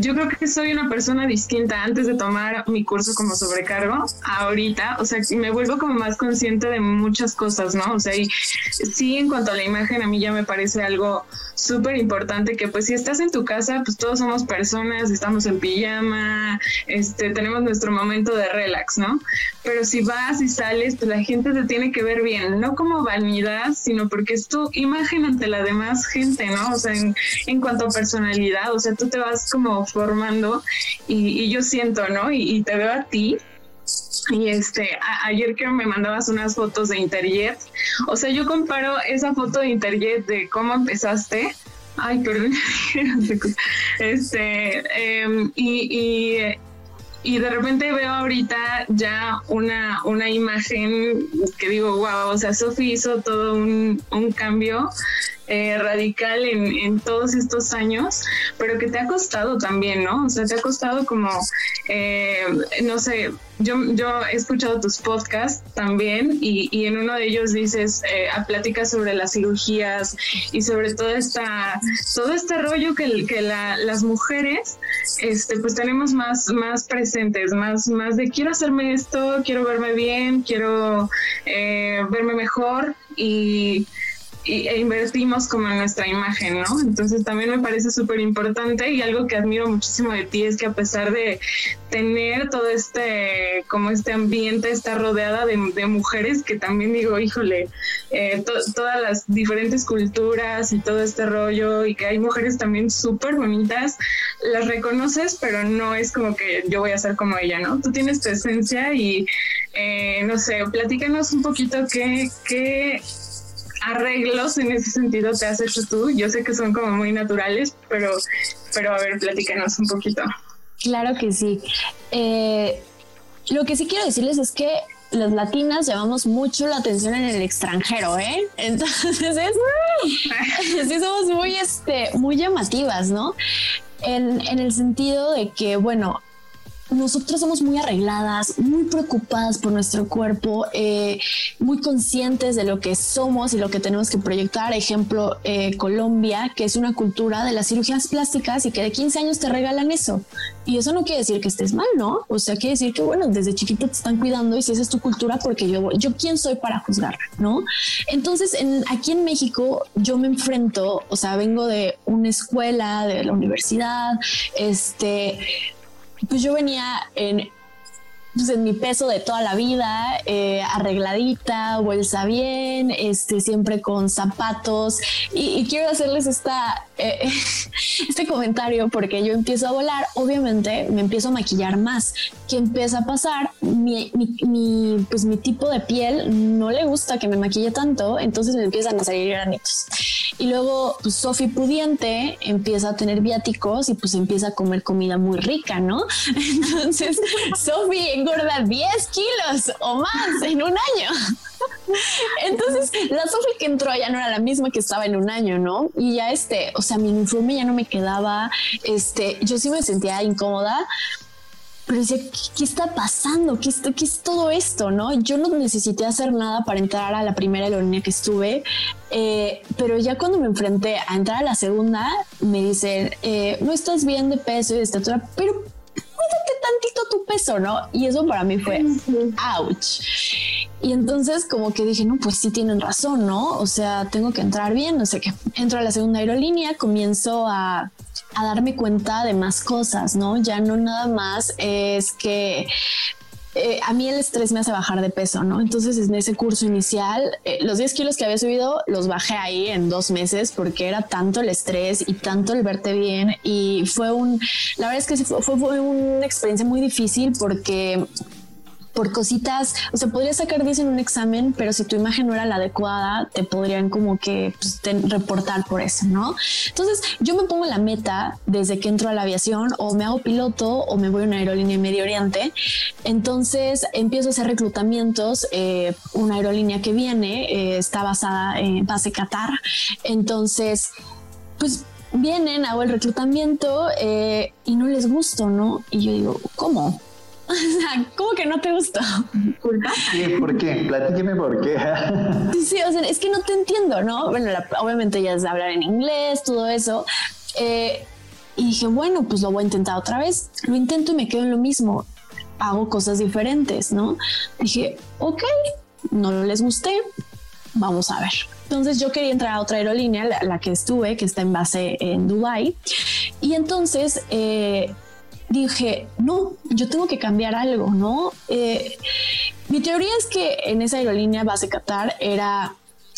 yo creo que soy una persona distinta antes de tomar mi curso como sobrecargo, ahorita, o sea, me vuelvo como más consciente de muchas cosas, ¿no? O sea, y sí, en cuanto a la imagen, a mí ya me parece algo súper importante que pues si estás en tu casa, pues todos somos personas, estamos en pijama, este, tenemos nuestro momento de relax, ¿no? Pero si vas y sales, pues la gente te tiene que ver bien, no como vanidad, sino porque es tu imagen ante la demás gente, ¿no? O sea, en, en cuanto a personalidad, o sea, tú te vas como formando y, yo siento, ¿no? Y, te veo a ti. Y este, ayer que me mandabas unas fotos de Interjet, o sea, yo comparo esa foto de Interjet de cómo empezaste, ay, perdón, (laughs) este, em, y, y, de repente veo ahorita ya una, una imagen que digo, wow, o sea, Sofi hizo todo un, un cambio eh, radical en, en, todos estos años, pero que te ha costado también, ¿no? O sea, te ha costado como, eh, no sé, yo, yo he escuchado tus podcasts también y, y en uno de ellos dices, eh, pláticas sobre las cirugías y sobre todo, esta, todo este rollo que, que la, las mujeres este, pues tenemos más, más presentes, más, más de quiero hacerme esto, quiero verme bien, quiero eh, verme mejor y e invertimos como en nuestra imagen, ¿no? Entonces también me parece súper importante y algo que admiro muchísimo de ti es que a pesar de tener todo este, como este ambiente, está rodeada de, mujeres que también digo, híjole, eh, todas las diferentes culturas y todo este rollo y que hay mujeres también súper bonitas, las reconoces, pero no es como que yo voy a ser como ella, ¿no? Tú tienes tu esencia y, eh, no sé, platícanos un poquito qué, qué arreglos en ese sentido te has hecho tú? Yo sé que son como muy naturales, pero, pero a ver, platícanos un poquito.
Claro que sí. Eh, lo que sí quiero decirles es que las latinas llevamos mucho la atención en el extranjero, ¿eh? Entonces es, (laughs) sí somos muy, este, muy llamativas, ¿no? En, en el sentido de que, bueno, nosotros somos muy arregladas, muy preocupadas por nuestro cuerpo, eh, muy conscientes de lo que somos y lo que tenemos que proyectar. Ejemplo, eh, Colombia, que es una cultura de las cirugías plásticas y que de 15 años te regalan eso. Y eso no quiere decir que estés mal, ¿no? O sea, quiere decir que, bueno, desde chiquito te están cuidando y si esa es tu cultura, porque yo, yo quién soy para juzgar, ¿no? Entonces, en, aquí en México yo me enfrento, o sea, vengo de una escuela, de la universidad, este pues yo venía en, pues en mi peso de toda la vida, eh, arregladita, bolsa bien, este, siempre con zapatos. Y, quiero hacerles esta, eh, (laughs) este comentario porque yo empiezo a volar, obviamente me empiezo a maquillar más. ¿Qué empieza a pasar? Mi, mi, pues mi tipo de piel no le gusta que me maquille tanto, entonces me empiezan a salir granitos. Y luego, pues Sofi pudiente empieza a tener viáticos y pues empieza a comer comida muy rica, ¿no? (laughs) Entonces, Sofi engorda 10 kilos o más en un año. Entonces, la Sofi que entró ya no era la misma que estaba en un año, ¿no? Y ya este, o sea, mi uniforme ya no me quedaba, este, yo sí me sentía incómoda, pero decía, ¿qué, está pasando? ¿Qué, ¿Qué, es todo esto? ¿no? Yo no necesité hacer nada para entrar a la primera aerolínea que estuve. Eh, pero ya cuando me enfrenté a entrar a la segunda, me dicen, eh, no estás bien de peso y de estatura, pero cuídate tantito tu peso, ¿no? Y eso para mí fue, ouch. Y entonces como que dije, no, pues sí tienen razón, ¿no? O sea, tengo que entrar bien, no sé qué. Entro a la segunda aerolínea, comienzo a, a darme cuenta de más cosas, ¿no? Ya no nada más es que eh, a mí el estrés me hace bajar de peso, ¿no? Entonces en ese curso inicial, eh, los 10 kilos que había subido los bajé ahí en dos meses porque era tanto el estrés y tanto el verte bien y fue un, la verdad es que fue, fue una experiencia muy difícil porque por cositas, o sea, podrías sacar 10 en un examen, pero si tu imagen no era la adecuada, te podrían como que pues, reportar por eso, ¿no? Entonces, yo me pongo la meta desde que entro a la aviación, o me hago piloto, o me voy a una aerolínea en Medio Oriente. Entonces, empiezo a hacer reclutamientos. Eh, una aerolínea que viene eh, está basada en base Qatar. Entonces, pues vienen, hago el reclutamiento eh, y no les gusto, ¿no? Y yo digo, ¿cómo? (laughs) O sea, ¿cómo que no te gustó?
¿Por qué? Platíqueme por qué. (laughs)
sí, o sea, es que no te entiendo, ¿no? Bueno, obviamente ya es hablar en inglés, todo eso. Eh, y dije, bueno, pues lo voy a intentar otra vez. Lo intento y me quedo en lo mismo. Hago cosas diferentes, ¿no? Dije, ok, no les gusté, vamos a ver. Entonces yo quería entrar a otra aerolínea, la, que estuve, que está en base en Dubai. Y entonces eh, dije, no, yo tengo que cambiar algo, ¿no? Eh, mi teoría es que en esa aerolínea base Qatar era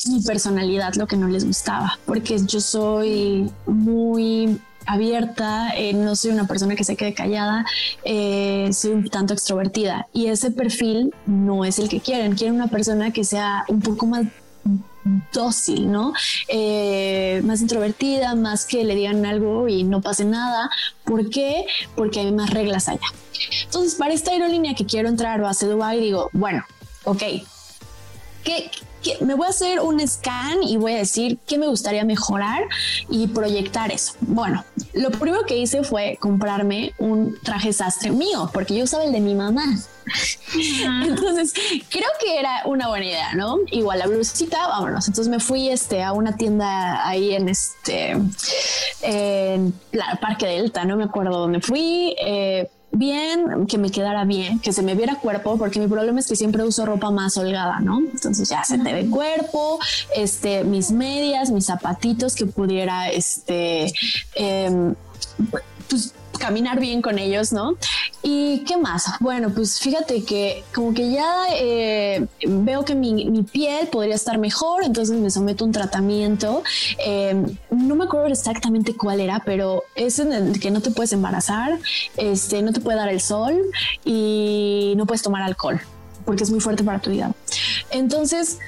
mi personalidad lo que no les gustaba, porque yo soy muy abierta, eh, no soy una persona que se quede callada, eh, soy un tanto extrovertida y ese perfil no es el que quieren, quieren una persona que sea un poco más dócil, ¿no? Eh, más introvertida, más que le digan algo y no pase nada. ¿Por qué? Porque hay más reglas allá. Entonces, para esta aerolínea que quiero entrar o hace Dubai, digo, bueno, ok, ¿qué, me voy a hacer un scan y voy a decir qué me gustaría mejorar y proyectar eso. Bueno, lo primero que hice fue comprarme un traje sastre mío, porque yo usaba el de mi mamá. Entonces, creo que era una buena idea, ¿no? Igual la blusita, vámonos. Entonces me fui este, a una tienda ahí en este, en la Parque Delta, no me acuerdo dónde fui. Eh, bien, que me quedara bien, que se me viera cuerpo, porque mi problema es que siempre uso ropa más holgada, ¿no? Entonces ya se te ve cuerpo, este, mis medias, mis zapatitos que pudiera, este, eh, pues caminar bien con ellos, ¿no? ¿Y qué más? Bueno, pues fíjate que como que ya eh, veo que mi, piel podría estar mejor, entonces me someto a un tratamiento. Em, no me acuerdo exactamente cuál era, pero es en el que no te puedes embarazar, este, no te puede dar el sol y no puedes tomar alcohol porque es muy fuerte para tu vida. Entonces,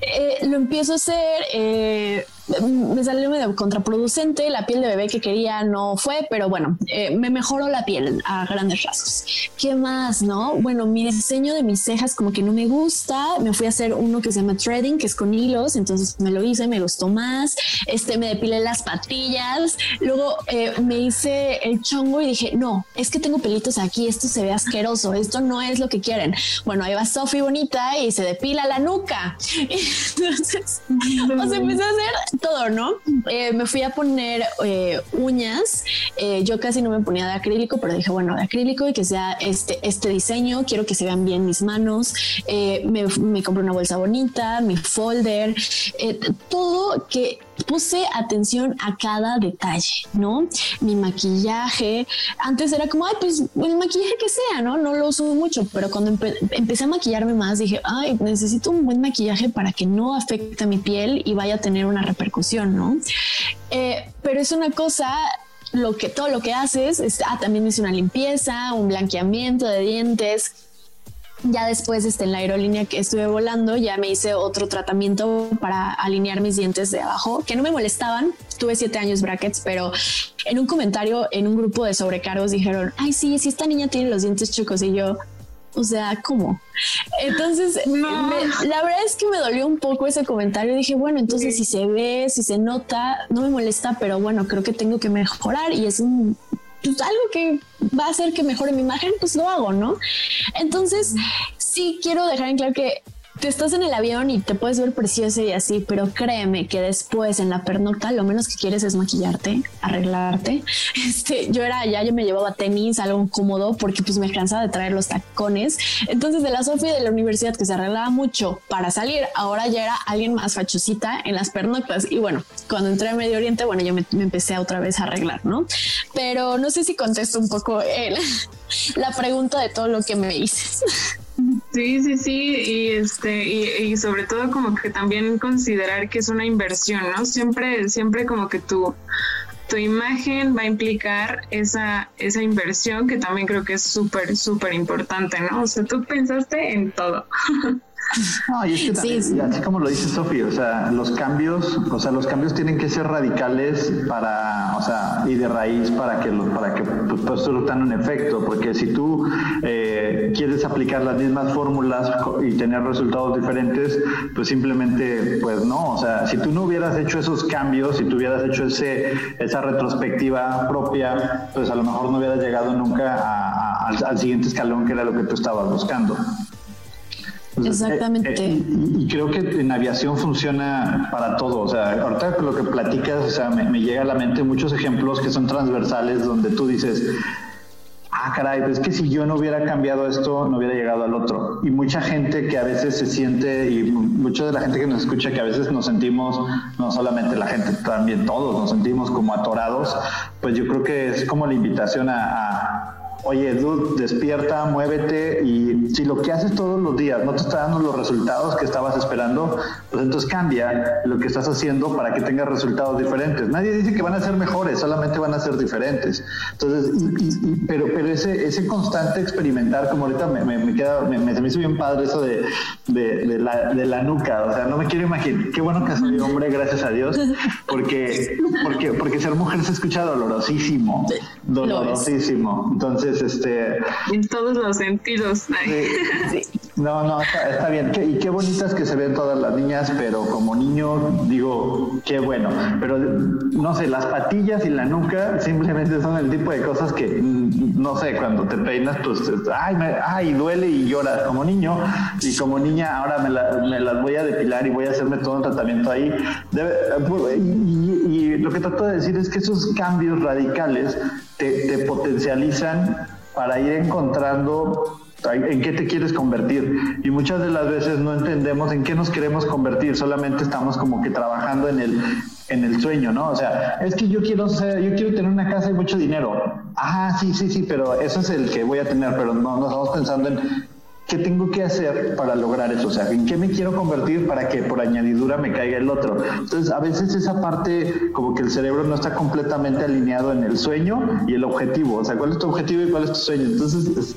eh, lo empiezo a hacer, eh, me salió medio contraproducente, la piel de bebé que quería no fue, pero bueno, eh, me mejoró la piel a grandes rasgos. ¿Qué más, no? Bueno, mi diseño de mis cejas como que no me gusta, me fui a hacer uno que se llama threading, que es con hilos, entonces me lo hice, me gustó más, este, me depilé las patillas, luego me hice el chongo y dije, no, es que tengo pelitos aquí, esto se ve asqueroso, esto no es lo que quieren. Bueno, ahí va Sophie bonita y se depila la nuca. (laughs) Entonces, o sea, empecé a hacer todo, ¿no? Eh, me fui a poner eh, uñas. Eh, yo casi no me ponía de acrílico, pero dije, bueno, de acrílico y que sea este, este diseño. Quiero que se vean bien mis manos. me, me compré una bolsa bonita, mi folder, todo que puse atención a cada detalle, ¿no? Mi maquillaje, antes era como, ay, pues el maquillaje que sea, ¿no? No lo uso mucho, pero cuando empecé a maquillarme más, dije, ay, necesito un buen maquillaje para que no afecte a mi piel y vaya a tener una repercusión, ¿no? Eh, pero es una cosa lo que todo lo que haces, es, ah, también hice una limpieza, un blanqueamiento de dientes, ya después este, en la aerolínea que estuve volando, ya me hice otro tratamiento para alinear mis dientes de abajo, que no me molestaban. Tuve siete años brackets, pero en un comentario en un grupo de sobrecargos dijeron, ay, sí, si esta niña tiene los dientes chicos y yo, o sea, ¿cómo? Entonces, la verdad es que me dolió un poco ese comentario. Dije, bueno, entonces si se ve, si se nota, no me molesta, pero bueno, creo que tengo que mejorar y es un pues, algo que va a hacer que mejore mi imagen, pues lo hago, ¿no? Entonces, sí quiero dejar en claro que que estás en el avión y te puedes ver preciosa y así, pero créeme que después en la pernocta lo menos que quieres es maquillarte, arreglarte. (laughs) Este, yo era ya, yo me llevaba tenis, algo cómodo, porque pues me cansaba de traer los tacones. Entonces de la Sofía de la universidad que se arreglaba mucho para salir, ahora ya era alguien más fachosita en las pernoctas. Y bueno, cuando entré a Medio Oriente, bueno, yo me, empecé otra vez a arreglar, ¿no? Pero no sé si contesto un poco el, (laughs) la pregunta de todo lo que me dices. (laughs)
Sí, sí, sí, y este, y, sobre todo como que también considerar que es una inversión, ¿no? Siempre, siempre como que tu, tu imagen va a implicar esa, esa inversión que también creo que es súper, súper importante, ¿no? O sea, tú pensaste en todo. (laughs) (laughs)
No, y es que también, así como lo dice Sofía, o sea, los cambios, o sea, los cambios tienen que ser radicales para, o sea, y de raíz para que los, para que pues, pues surtan un efecto, porque si tú eh, quieres aplicar las mismas fórmulas y tener resultados diferentes, pues simplemente, pues no, o sea, si tú no hubieras hecho esos cambios, si tú hubieras hecho ese, esa retrospectiva propia, pues a lo mejor no hubieras llegado nunca al siguiente escalón que era lo que tú estabas buscando.
Exactamente.
Eh, y, creo que en aviación funciona para todo. O sea, ahorita lo que platicas, o sea, me, llega a la mente muchos ejemplos que son transversales donde tú dices, ah, caray, pues es que si yo no hubiera cambiado esto, no hubiera llegado al otro. Y mucha gente que a veces se siente, y mucha de la gente que nos escucha, que a veces nos sentimos, no solamente la gente, también todos nos sentimos como atorados, pues yo creo que es como la invitación a oye, dude, despierta, muévete y si lo que haces todos los días no te está dando los resultados que estabas esperando, pues entonces cambia lo que estás haciendo para que tengas resultados diferentes. Nadie dice que van a ser mejores, solamente van a ser diferentes. Entonces, pero, pero ese, ese constante experimentar, como ahorita me, me, queda, me, me, hizo bien padre eso de, de, la, de la nuca, o sea, no me quiero imaginar, qué bueno que soy hombre, gracias a Dios, porque, porque, porque ser mujer se escucha dolorosísimo, dolorosísimo. Entonces, este...
En todos los sentidos. (laughs)
No, no, está, bien. Y qué bonitas que se ven todas las niñas, pero como niño digo, qué bueno. Pero no sé, las patillas y la nuca simplemente son el tipo de cosas que, mm, no sé, cuando te peinas, pues, ay, ay duele y lloras como niño. Y como niña ahora me, las voy a depilar y voy a hacerme todo un tratamiento ahí. y, y, lo que trato de decir es que esos cambios radicales te, potencializan para ir encontrando en qué te quieres convertir. Y muchas de las veces no entendemos en qué nos queremos convertir, solamente estamos como que trabajando en el, en el sueño, ¿no? O sea, es que yo quiero ser, yo quiero tener una casa y mucho dinero. Ah, sí, sí, sí, pero eso es el que voy a tener, pero no, no estamos pensando en ¿qué tengo que hacer para lograr eso? O sea, ¿en qué me quiero convertir para que por añadidura me caiga el otro? Entonces, a veces esa parte, como que el cerebro no está completamente alineado en el sueño y el objetivo. O sea, ¿cuál es tu objetivo y cuál es tu sueño? Entonces,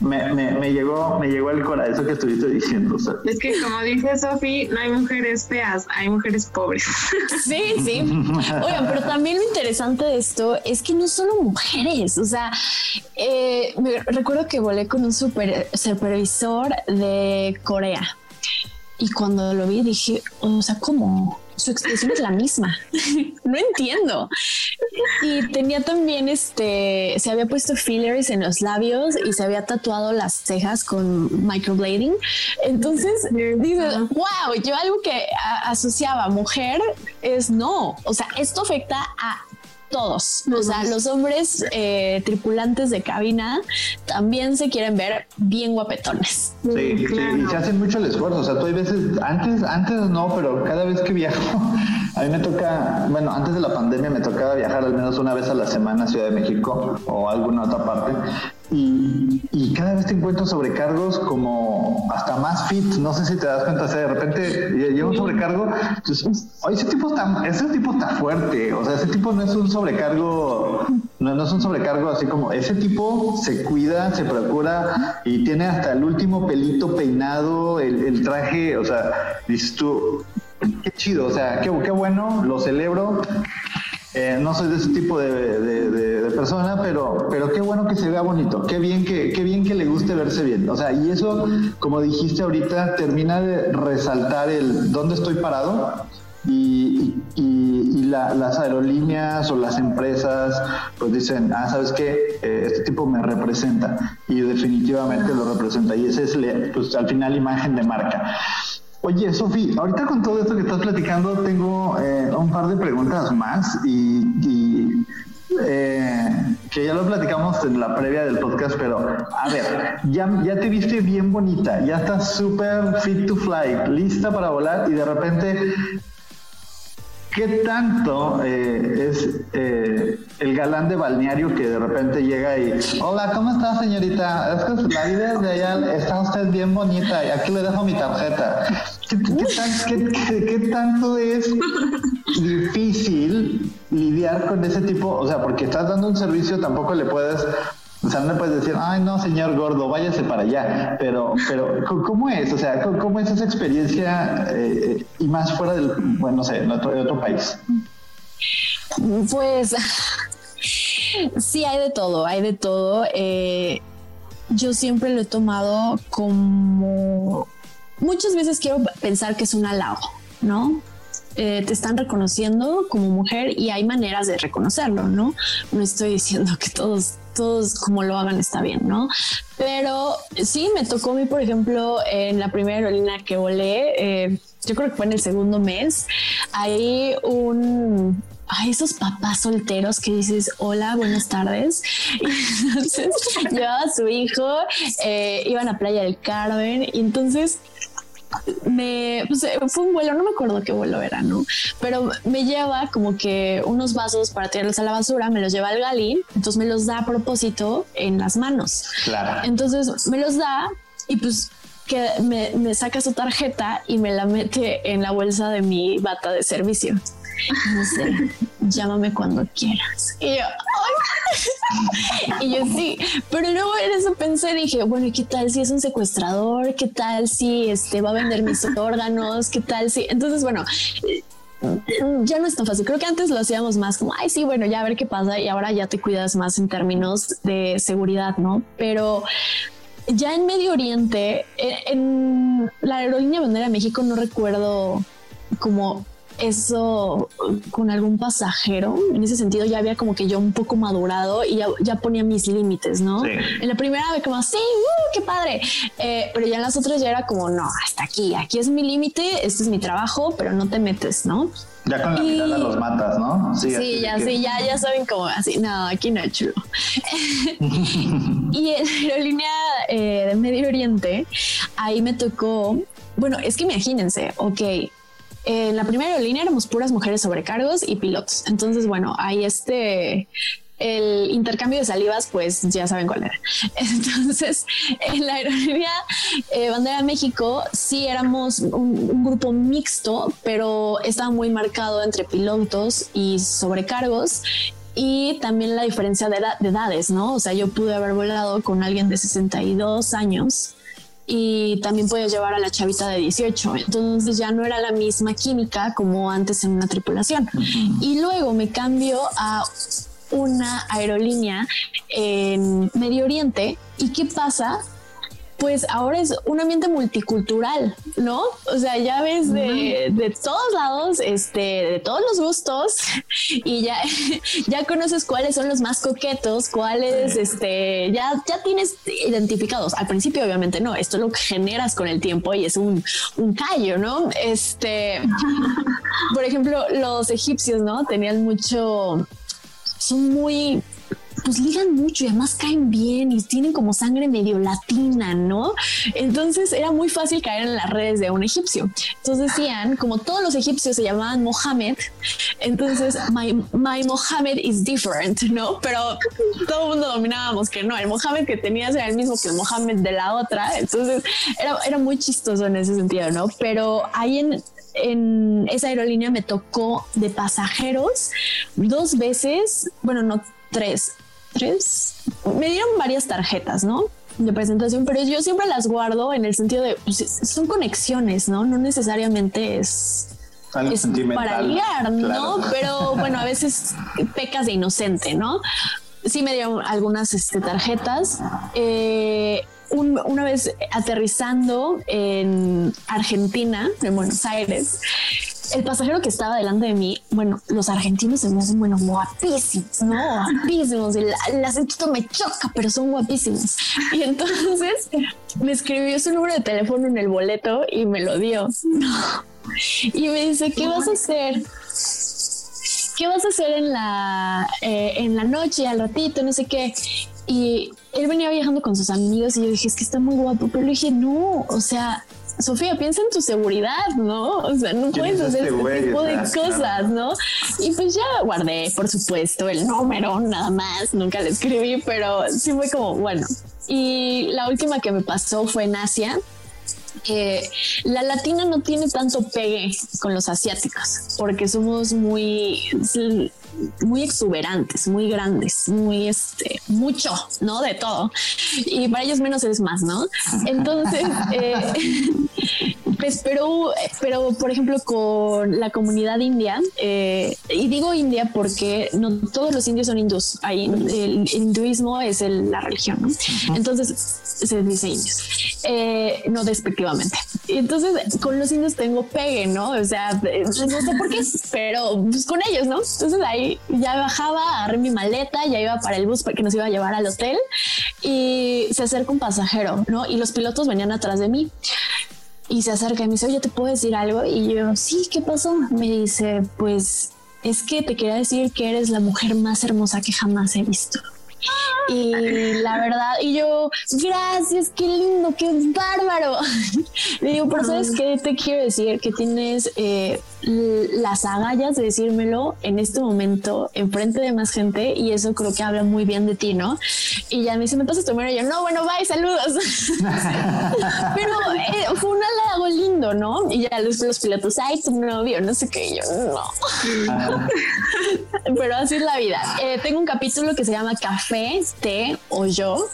me, me, llegó me llegó el corazón eso que estuviste diciendo.
Es que como dice Sofi, no hay mujeres feas, hay mujeres pobres.
Sí, sí. Oigan, pero también lo interesante de esto es que no solo mujeres, o sea, eh, me recuerdo que volé con un super, supervisor de Corea y cuando lo vi dije, o sea, ¿cómo? Su expresión es la misma. no entiendo. Y tenía también este, se había puesto fillers en los labios y se había tatuado las cejas con microblading. Entonces dices, wow, yo algo que asociaba mujer es no. O sea, esto afecta a todos. O sea, los hombres eh, tripulantes de cabina también se quieren ver bien guapetones.
Sí, sí, y se hacen mucho el esfuerzo. O sea, tú hay veces, antes, antes no, pero cada vez que viajo, (laughs) a mí me toca, bueno, antes de la pandemia me tocaba viajar al menos una vez a la semana a Ciudad de México o alguna otra parte. Y, cada vez te encuentro sobrecargos como hasta más fit, no sé si te das cuenta, o sea, de repente llega un sobrecargo, entonces, ese tipo está, ese tipo está fuerte, o sea, ese tipo no es un sobrecargo, no, no es un sobrecargo así como, ese tipo se cuida, se procura y tiene hasta el último pelito peinado, el, el traje, o sea, dices tú, qué chido, o sea, qué, qué bueno, lo celebro, eh, no soy de ese tipo de, persona, pero, pero qué bueno que se vea bonito, qué bien que, qué bien que le guste verse bien. O sea, y eso, como dijiste ahorita, termina de resaltar el dónde estoy parado y, las aerolíneas o las empresas pues dicen, ah, ¿sabes qué? Eh, este tipo me representa y definitivamente lo representa y ese es pues al final imagen de marca. Oye, Sofi, ahorita con todo esto que estás platicando tengo eh, un par de preguntas más y, eh, que ya lo platicamos en la previa del podcast, pero a ver, ya, ya te viste bien bonita, ya estás súper fit to fly, lista para volar y de repente ¿Qué tanto eh, es eh, el galán de balneario que de repente llega y, hola, ¿cómo está señorita? Es que la vida de allá está usted bien bonita y aquí le dejo mi tarjeta. ¿Qué, tanto es difícil lidiar con ese tipo? O sea, porque estás dando un servicio, tampoco le puedes o sea, no le puedes decir, ay, no, señor gordo, váyase para allá. Pero, pero ¿cómo es? O sea, ¿cómo, es esa experiencia eh, y más fuera del, bueno, no sé, de otro, país?
Pues sí, hay de todo, hay de todo. Eh, yo siempre lo he tomado como... Muchas veces quiero pensar que es un halago, ¿no? Eh, te están reconociendo como mujer y hay maneras de reconocerlo, ¿no? No estoy diciendo que todos todos como lo hagan está bien, ¿no? Pero sí, me tocó a mí, por ejemplo, en la primera aerolínea que volé, eh, yo creo que fue en el segundo mes, hay un, hay esos papás solteros que dices, hola, buenas tardes. (laughs) entonces llevaba a su hijo, eh, iban a Playa del Carmen y entonces me pues, eh, fue un vuelo, no me acuerdo qué vuelo era, ¿no? Pero me lleva como que unos vasos para tirarlos a la basura, me los lleva al galín, entonces me los da a propósito en las manos.
Claro.
Entonces me los da y pues que me, me saca su tarjeta y me la mete en la bolsa de mi bata de servicio (laughs) no sé, llámame cuando quieras. Y yo, (laughs) y yo sí, pero luego en eso pensé, dije, bueno, ¿y qué tal si es un secuestrador? ¿Qué tal si este va a vender mis (laughs) órganos? ¿Qué tal si? Entonces, bueno, ya no es tan fácil. Creo que antes lo hacíamos más como, ay, sí, bueno, ya a ver qué pasa y ahora ya te cuidas más en términos de seguridad, ¿no? Pero ya en Medio Oriente, en, la aerolínea bandera México, no recuerdo como eso con algún pasajero. En ese sentido ya había como que yo un poco madurado y ya, ponía mis límites, ¿no? En la primera vez como, sí, uh, qué padre. Eh, pero ya en las otras ya era como, no, hasta aquí, aquí es mi límite, este es mi trabajo, pero no te metes, ¿no?
Ya con la mirada los matas, ¿no?
Sí, ya, sí, ya, ya saben cómo así. No, aquí no es chulo. (laughs) y en la aerolínea eh, de Medio Oriente, ahí me tocó, bueno, es que imagínense, ok, en la primera aerolínea éramos puras mujeres sobrecargos y pilotos. Entonces, bueno, ahí este el intercambio de salivas, pues ya saben cuál era. (laughs) Entonces, en la aerolínea eh, Bandera México sí éramos un, grupo mixto, pero estaba muy marcado entre pilotos y sobrecargos. Y también la diferencia de, de edades, ¿no? O sea, yo pude haber volado con alguien de 62 años y también podía llevar a la chavita de 18. Entonces ya no era la misma química como antes en una tripulación. Y luego me cambio a una aerolínea en Medio Oriente. ¿Y qué pasa? Pues ahora es un ambiente multicultural, ¿no? O sea, ya ves de, todos lados, este, de todos los gustos y ya, (laughs) ya conoces cuáles son los más coquetos, cuáles, este, ya, ya tienes identificados. Al principio, obviamente, no, esto es lo que generas con el tiempo y es un, un callo, ¿no? Este, (laughs) por ejemplo, los egipcios, ¿no? Tenían mucho, son muy pues ligan mucho y además caen bien y tienen como sangre medio latina, ¿no? Entonces era muy fácil caer en las redes de un egipcio. Entonces decían, como todos los egipcios se llamaban Mohammed, entonces my, my Mohammed is different, ¿no? Pero todo el mundo dominábamos que no, el Mohammed que tenías era el mismo que el Mohammed de la otra. Entonces era, era muy chistoso en ese sentido, ¿no? Pero ahí en, en esa aerolínea me tocó de pasajeros dos veces, bueno, no tres, tres, me dieron varias tarjetas, ¿no? de presentación, pero yo siempre las guardo en el sentido de pues, son conexiones, ¿no? No necesariamente es, para ligar, ¿no? Pero bueno, a veces pecas de inocente, ¿no? Sí me dieron algunas este, tarjetas. Eh, una vez aterrizando en Argentina, en Buenos Aires, el pasajero que estaba delante de mí, bueno, los argentinos se me hacen, bueno, guapísimos, ¿no? Guapísimos. El, el acento me choca, pero son guapísimos. Y entonces me escribió su número de teléfono en el boleto y me lo dio. Y me dice, ¿qué vas a hacer? ¿Qué vas a hacer en la, eh, en la noche, al ratito, no sé qué? Y él venía viajando con sus amigos y yo dije, es que está muy guapo, pero le dije, no, o sea, Sofía, piensa en tu seguridad, ¿no? O sea, no puedes hacer este tipo de cosas, ¿no? Y pues ya guardé, por supuesto, el número, nada más, nunca le escribí, pero sí fue como, bueno. Y la última que me pasó fue en Asia. Eh, la latina no tiene tanto pegue con los asiáticos porque somos muy muy exuberantes, muy grandes, muy este, mucho, ¿no? De todo. Y para ellos menos es más, ¿no? Entonces, (laughs) eh, pues, pero, pero por ejemplo, con la comunidad india, eh, y digo india porque no todos los indios son hindús, Ahí, el hinduismo es la religión, ¿no? Entonces se dice indios, eh, no despectivamente. Y entonces con los indios tengo pegue, ¿no? O sea, no sé por qué, pero pues, con ellos, ¿no? Entonces ahí ya bajaba, agarré mi maleta, ya iba para el bus que nos iba a llevar al hotel y se acerca un pasajero, ¿no? Y los pilotos venían atrás de mí. Y se acerca y me dice, oye, ¿te puedo decir algo? Y yo, sí, ¿qué pasó? Me dice, pues es que te quería decir que eres la mujer más hermosa que jamás he visto. Y la verdad, y yo, gracias, qué lindo, qué bárbaro. (laughs) Le digo, pero ¿sabes qué te quiero decir? Que tienes eh, las agallas de decírmelo en este momento, enfrente de más gente, y eso creo que habla muy bien de ti, ¿no? Y ya me dice, ¿me pasas tu número? Y yo, no, bueno, bye, saludos. (laughs) pero eh, fue un halago lindo, ¿no? Y ya los, los pilotos, ay, tu novio, no sé qué, y yo, no. (laughs) pero así es la vida. Eh, tengo un capítulo que se llama Café té o yo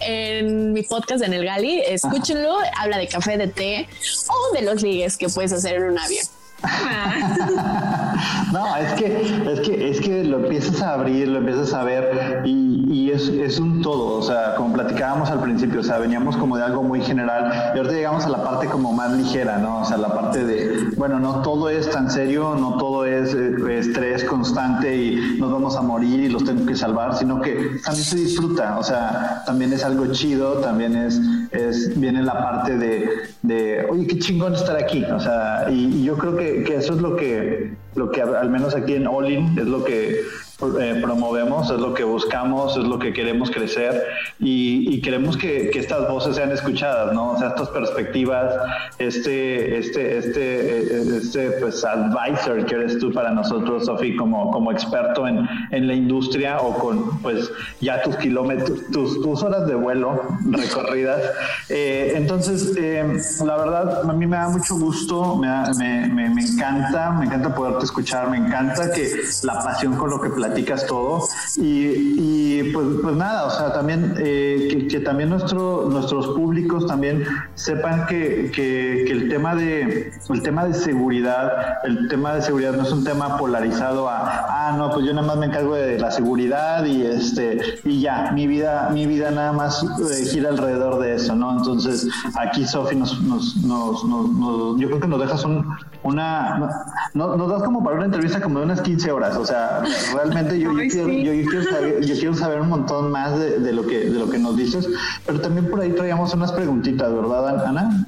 en mi podcast en el Gali. Escúchenlo, habla de café, de té o de los ligues que puedes hacer en un avión. (laughs)
no, es que, es que, es que lo empiezas a abrir, lo empiezas a ver y, es, es, un todo, o sea, como platicábamos al principio, o sea, veníamos como de algo muy general y ahorita llegamos a la parte como más ligera, ¿no? O sea, la parte de, bueno, no todo es tan serio, no todo es eh, estrés constante y nos vamos a morir y los tengo que salvar, sino que también se disfruta, o sea, también es algo chido, también es, es viene la parte de, de oye, qué chingón estar aquí, o sea, y yo creo que que, eso es lo que, lo que al menos aquí en Olin es lo que eh, promovemos, es lo que buscamos, es lo que queremos crecer y, queremos que, estas voces sean escuchadas, ¿no? O sea, estas perspectivas, este, este, este, este, pues, advisor que eres tú para nosotros, Sofi, como, como experto en, en, la industria o con, pues, ya tus kilómetros, tus, tus horas de vuelo recorridas. Eh, entonces, eh, la verdad, a mí me da mucho gusto, me, me, me, me encanta, me encanta poderte escuchar, me encanta que la pasión con lo que platicas todo. Y, pues, pues, nada, o sea, también eh, que, también nuestro, nuestros públicos también sepan que, que, el tema de el tema de seguridad, el tema de seguridad no es un tema polarizado a ah no, pues yo nada más me encargo de la seguridad y este y ya, mi vida, mi vida nada más eh, gira alrededor de eso, ¿no? Entonces, aquí Sofi nos, nos, nos, nos, yo creo que nos dejas un, una no, nos das como para una entrevista como de unas 15 horas, o sea, realmente yo, quiero, saber, un montón más de, lo que, de lo que nos dices, pero también por ahí traíamos unas preguntitas, ¿verdad, Ana?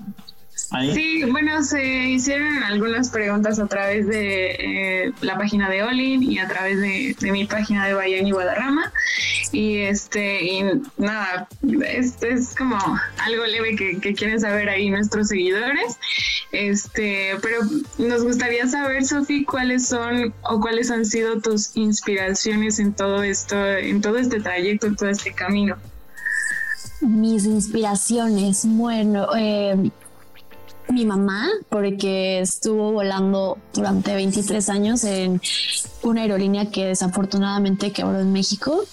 Sí, bueno, se hicieron algunas preguntas a través de eh, la página de Olin y a través de, mi página de Bahía y Guadarrama. Y este, y nada, este es como algo leve que, que, quieren saber ahí nuestros seguidores. Este, pero nos gustaría saber, Sofi, cuáles son o cuáles han sido tus inspiraciones en todo esto, en todo este trayecto, en todo este camino.
Mis inspiraciones, bueno, eh, mi mamá, porque estuvo volando durante 23 años en una aerolínea que desafortunadamente quebró en México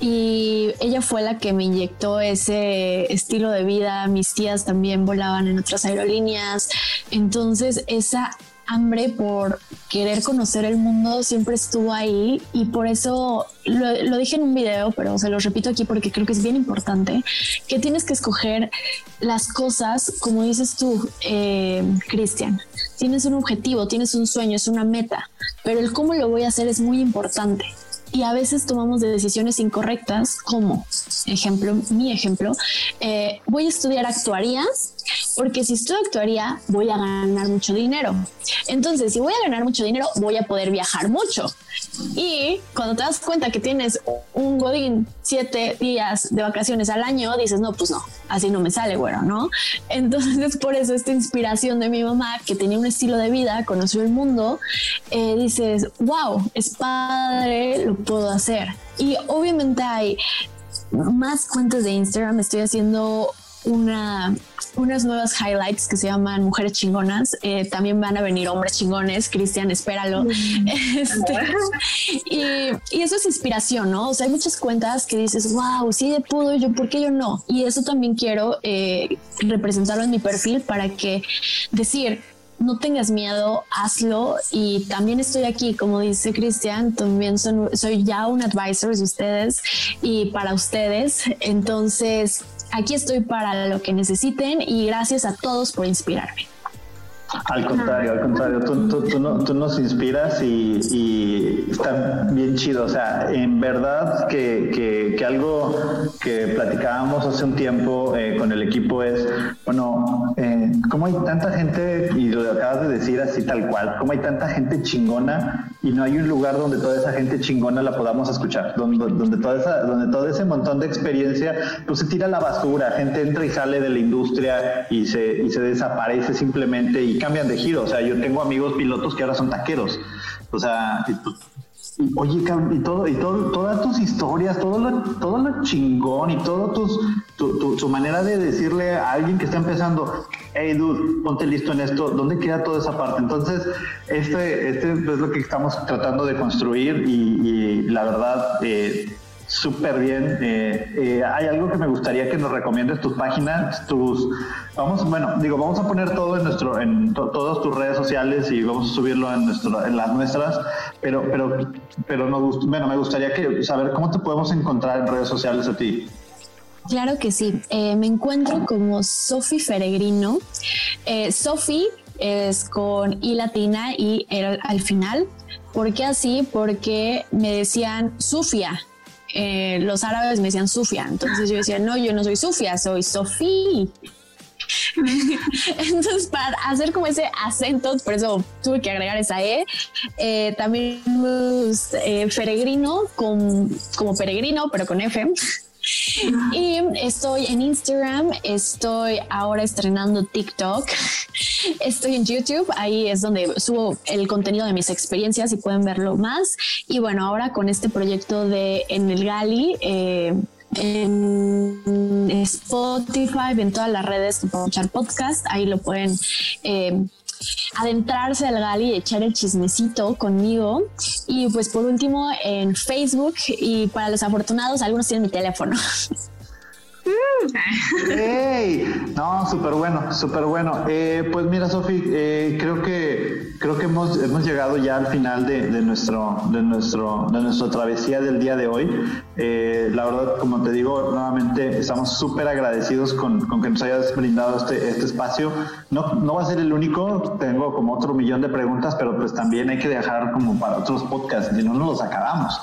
y ella fue la que me inyectó ese estilo de vida. Mis tías también volaban en otras aerolíneas, entonces esa hambre por querer conocer el mundo siempre estuvo ahí y por eso lo, dije en un video, pero se lo repito aquí porque creo que es bien importante, que tienes que escoger las cosas, como dices tú, eh, Cristian, tienes un objetivo, tienes un sueño, es una meta, pero el cómo lo voy a hacer es muy importante. Y a veces tomamos decisiones incorrectas, como ejemplo, mi ejemplo, eh, voy a estudiar actuaría porque si estudio actuaría voy a ganar mucho dinero. Entonces, si voy a ganar mucho dinero, voy a poder viajar mucho. Y cuando te das cuenta que tienes un godín siete días de vacaciones al año, dices, no, pues no, así no me sale, bueno, ¿no? Entonces, (laughs) por eso esta inspiración de mi mamá, que tenía un estilo de vida, conoció el mundo, eh, dices, wow, es padre, lo puedo hacer. Y obviamente hay más cuentas de Instagram, estoy haciendo una, unas nuevas highlights que se llaman Mujeres Chingonas. Eh, también van a venir hombres chingones. Cristian, espéralo. (laughs) Este, y, y, eso es inspiración, ¿no? O sea, hay muchas cuentas que dices, wow, sí pudo, yo, ¿por qué yo no? Y eso también quiero eh, representarlo en mi perfil para que decir, no tengas miedo, hazlo. Y también estoy aquí, como dice Cristian, también soy ya un advisor de ustedes y para ustedes. Entonces, aquí estoy para lo que necesiten y gracias a todos por inspirarme.
Al contrario, al contrario, tú, nos inspiras y, está bien chido. O sea, en verdad que, algo que platicábamos hace un tiempo eh, con el equipo es, bueno, eh, ¿cómo hay tanta gente, y lo acabas de decir así tal cual, cómo hay tanta gente chingona y no hay un lugar donde toda esa gente chingona la podamos escuchar, donde, donde, toda esa, donde todo ese montón de experiencia pues se tira a la basura, gente entra y sale de la industria y se, y se desaparece simplemente y cambian de giro. O sea, yo tengo amigos pilotos que ahora son taqueros. O sea, oye, y todo, y todo, todas tus historias, todo lo, todo lo chingón y todo tus, tu, tu, manera de decirle a alguien que está empezando, hey dude, ponte listo en esto, ¿dónde queda toda esa parte? Entonces, este, este es lo que estamos tratando de construir y, la verdad, eh, Súper bien. Eh, eh, hay algo que me gustaría que nos recomiendes tus páginas, tus vamos, bueno, digo, vamos a poner todo en nuestro, en todas tus redes sociales y vamos a subirlo en nuestro, en las nuestras, pero, pero, pero no, bueno, me gustaría que saber cómo te podemos encontrar en redes sociales a ti.
Claro que sí. Eh, me encuentro como Sofi Feregrino. Sofi es con I latina y al final. ¿Por qué así? Porque me decían Sofía eh, los árabes me decían Sufia. Entonces yo decía, no, yo no soy Sufia, soy Sofía. (laughs) Entonces, para hacer como ese acento, por eso tuve que agregar esa E. Eh, también eh, peregrino con, como peregrino, pero con F. Y estoy en Instagram, estoy ahora estrenando TikTok, estoy en YouTube, ahí es donde subo el contenido de mis experiencias y pueden verlo más. Y bueno, ahora con este proyecto de En el Gali, eh, en Spotify, en todas las redes para escuchar podcast, ahí lo pueden eh, adentrarse al gali y echar el chismecito conmigo. Y pues por último en Facebook y para los afortunados, algunos tienen mi teléfono. (laughs)
¡Hey! No, súper bueno, súper bueno. Eh, pues mira, Sofi, eh, creo que creo que hemos, hemos llegado ya al final de, nuestro de nuestro de nuestra travesía del día de hoy. Eh, la verdad, como te digo, nuevamente estamos súper agradecidos con, que nos hayas brindado este, este espacio. No, no va a ser el único, tengo como otro millón de preguntas, pero pues también hay que dejar como para otros podcasts, si no nos los acabamos.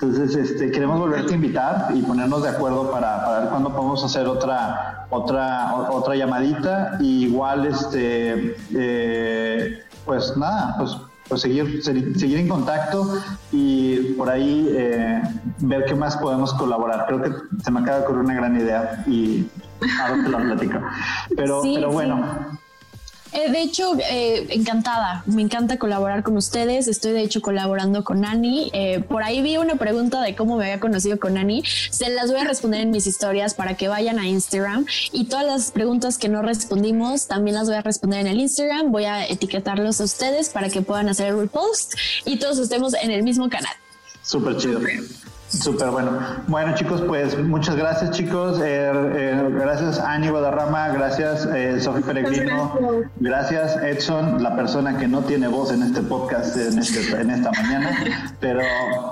Entonces, este, queremos volverte a invitar y ponernos de acuerdo para, para ver cuándo podemos hacer otra, otra, otra llamadita. Y igual, este, eh, pues nada, pues, pues seguir, seguir en contacto y por ahí eh, ver qué más podemos colaborar. Creo que se me acaba de ocurrir una gran idea y ahora te lo platico. Pero, pero bueno.
Eh, de hecho, eh, encantada. Me encanta colaborar con ustedes. Estoy de hecho colaborando con Ani. Eh, por ahí vi una pregunta de cómo me había conocido con Ani. Se las voy a responder en mis historias para que vayan a Instagram. Y todas las preguntas que no respondimos también las voy a responder en el Instagram. Voy a etiquetarlos a ustedes para que puedan hacer el repost y todos estemos en el mismo canal.
Súper chido. Súper bueno. Bueno chicos, pues muchas gracias chicos. Eh, eh, gracias Ani Guadarrama, gracias eh, Sofía Peregrino, gracias Edson, la persona que no tiene voz en este podcast en, este, en esta mañana. Pero,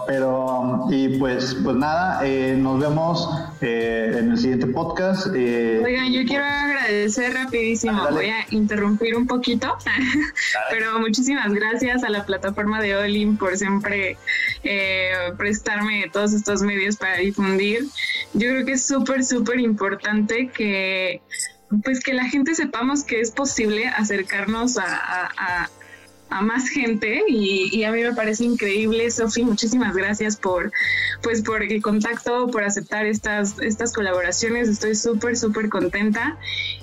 pero, y pues, pues nada, nos vemos eh, en el siguiente podcast.
Eh, Oigan, yo quiero agradecer rapidísimo, voy a interrumpir un poquito, (laughs) pero muchísimas gracias a la plataforma de Olin por siempre eh, prestarme todos estos medios para difundir. Yo creo que es súper, súper importante que pues que la gente sepamos que es posible acercarnos a, a más gente y, a mí me parece increíble, Sofi, muchísimas gracias por pues por el contacto, por aceptar estas, estas colaboraciones, estoy súper, súper contenta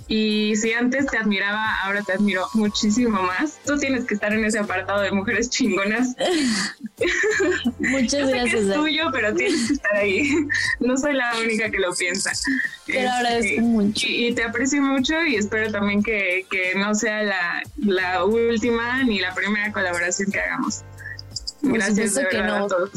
y si antes te admiraba, ahora te admiro muchísimo más. Tú tienes que estar en ese apartado de mujeres chingonas. (laughs)
Muchas gracias.
es tuyo, pero tienes que estar ahí. No soy la única que lo piensa.
Te lo agradezco este, mucho.
Y, te aprecio mucho y espero también que, que no sea la, la última ni la primera colaboración que hagamos. Gracias de verdad a todos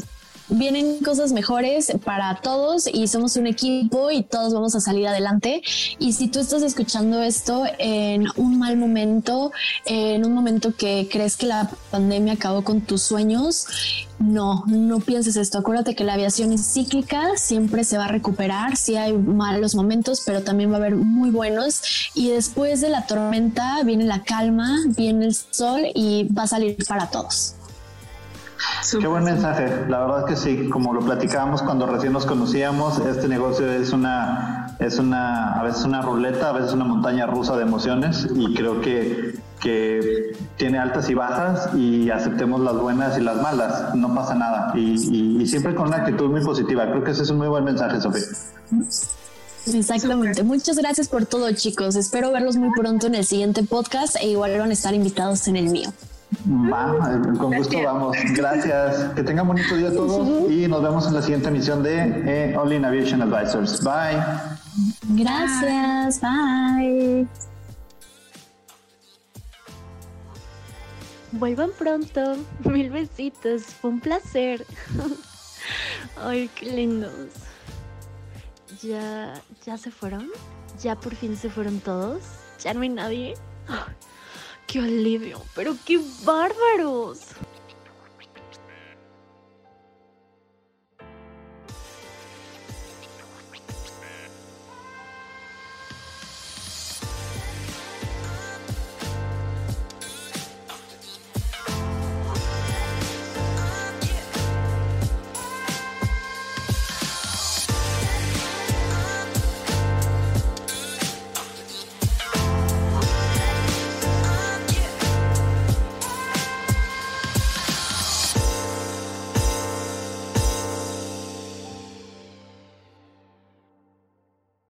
vienen cosas mejores para todos y somos un equipo y todos vamos a salir adelante. Y si tú estás escuchando esto en un mal momento, en un momento que crees que la pandemia acabó con tus sueños, no, no pienses esto. Acuérdate que la aviación es cíclica, siempre se va a recuperar. Sí hay malos momentos, pero también va a haber muy buenos. Y después de la tormenta viene la calma, viene el sol y va a salir para todos.
Qué buen mensaje. La verdad que sí, como lo platicábamos cuando recién nos conocíamos, este negocio es una, es una, a veces una ruleta, a veces una montaña rusa de emociones y creo que, que tiene altas y bajas y aceptemos las buenas y las malas, no pasa nada. Y, siempre con una actitud muy positiva. Creo que ese es un muy buen mensaje, Sofía.
Exactamente. Muchas gracias por todo, chicos. Espero verlos muy pronto en el siguiente podcast e igual van a estar invitados en el mío.
Va, con gusto vamos. Gracias. Que tengan bonito día todos y nos vemos en la siguiente emisión de eh, All in Aviation Advisors. Bye.
Gracias. Bye.
Vuelvan pronto. Mil besitos. Fue un placer. (laughs) Ay, qué lindos. ¿Ya, ya se fueron? ¿Ya por fin se fueron todos? ¿Ya no hay nadie? ¡Qué alivio! ¡Pero qué bárbaros!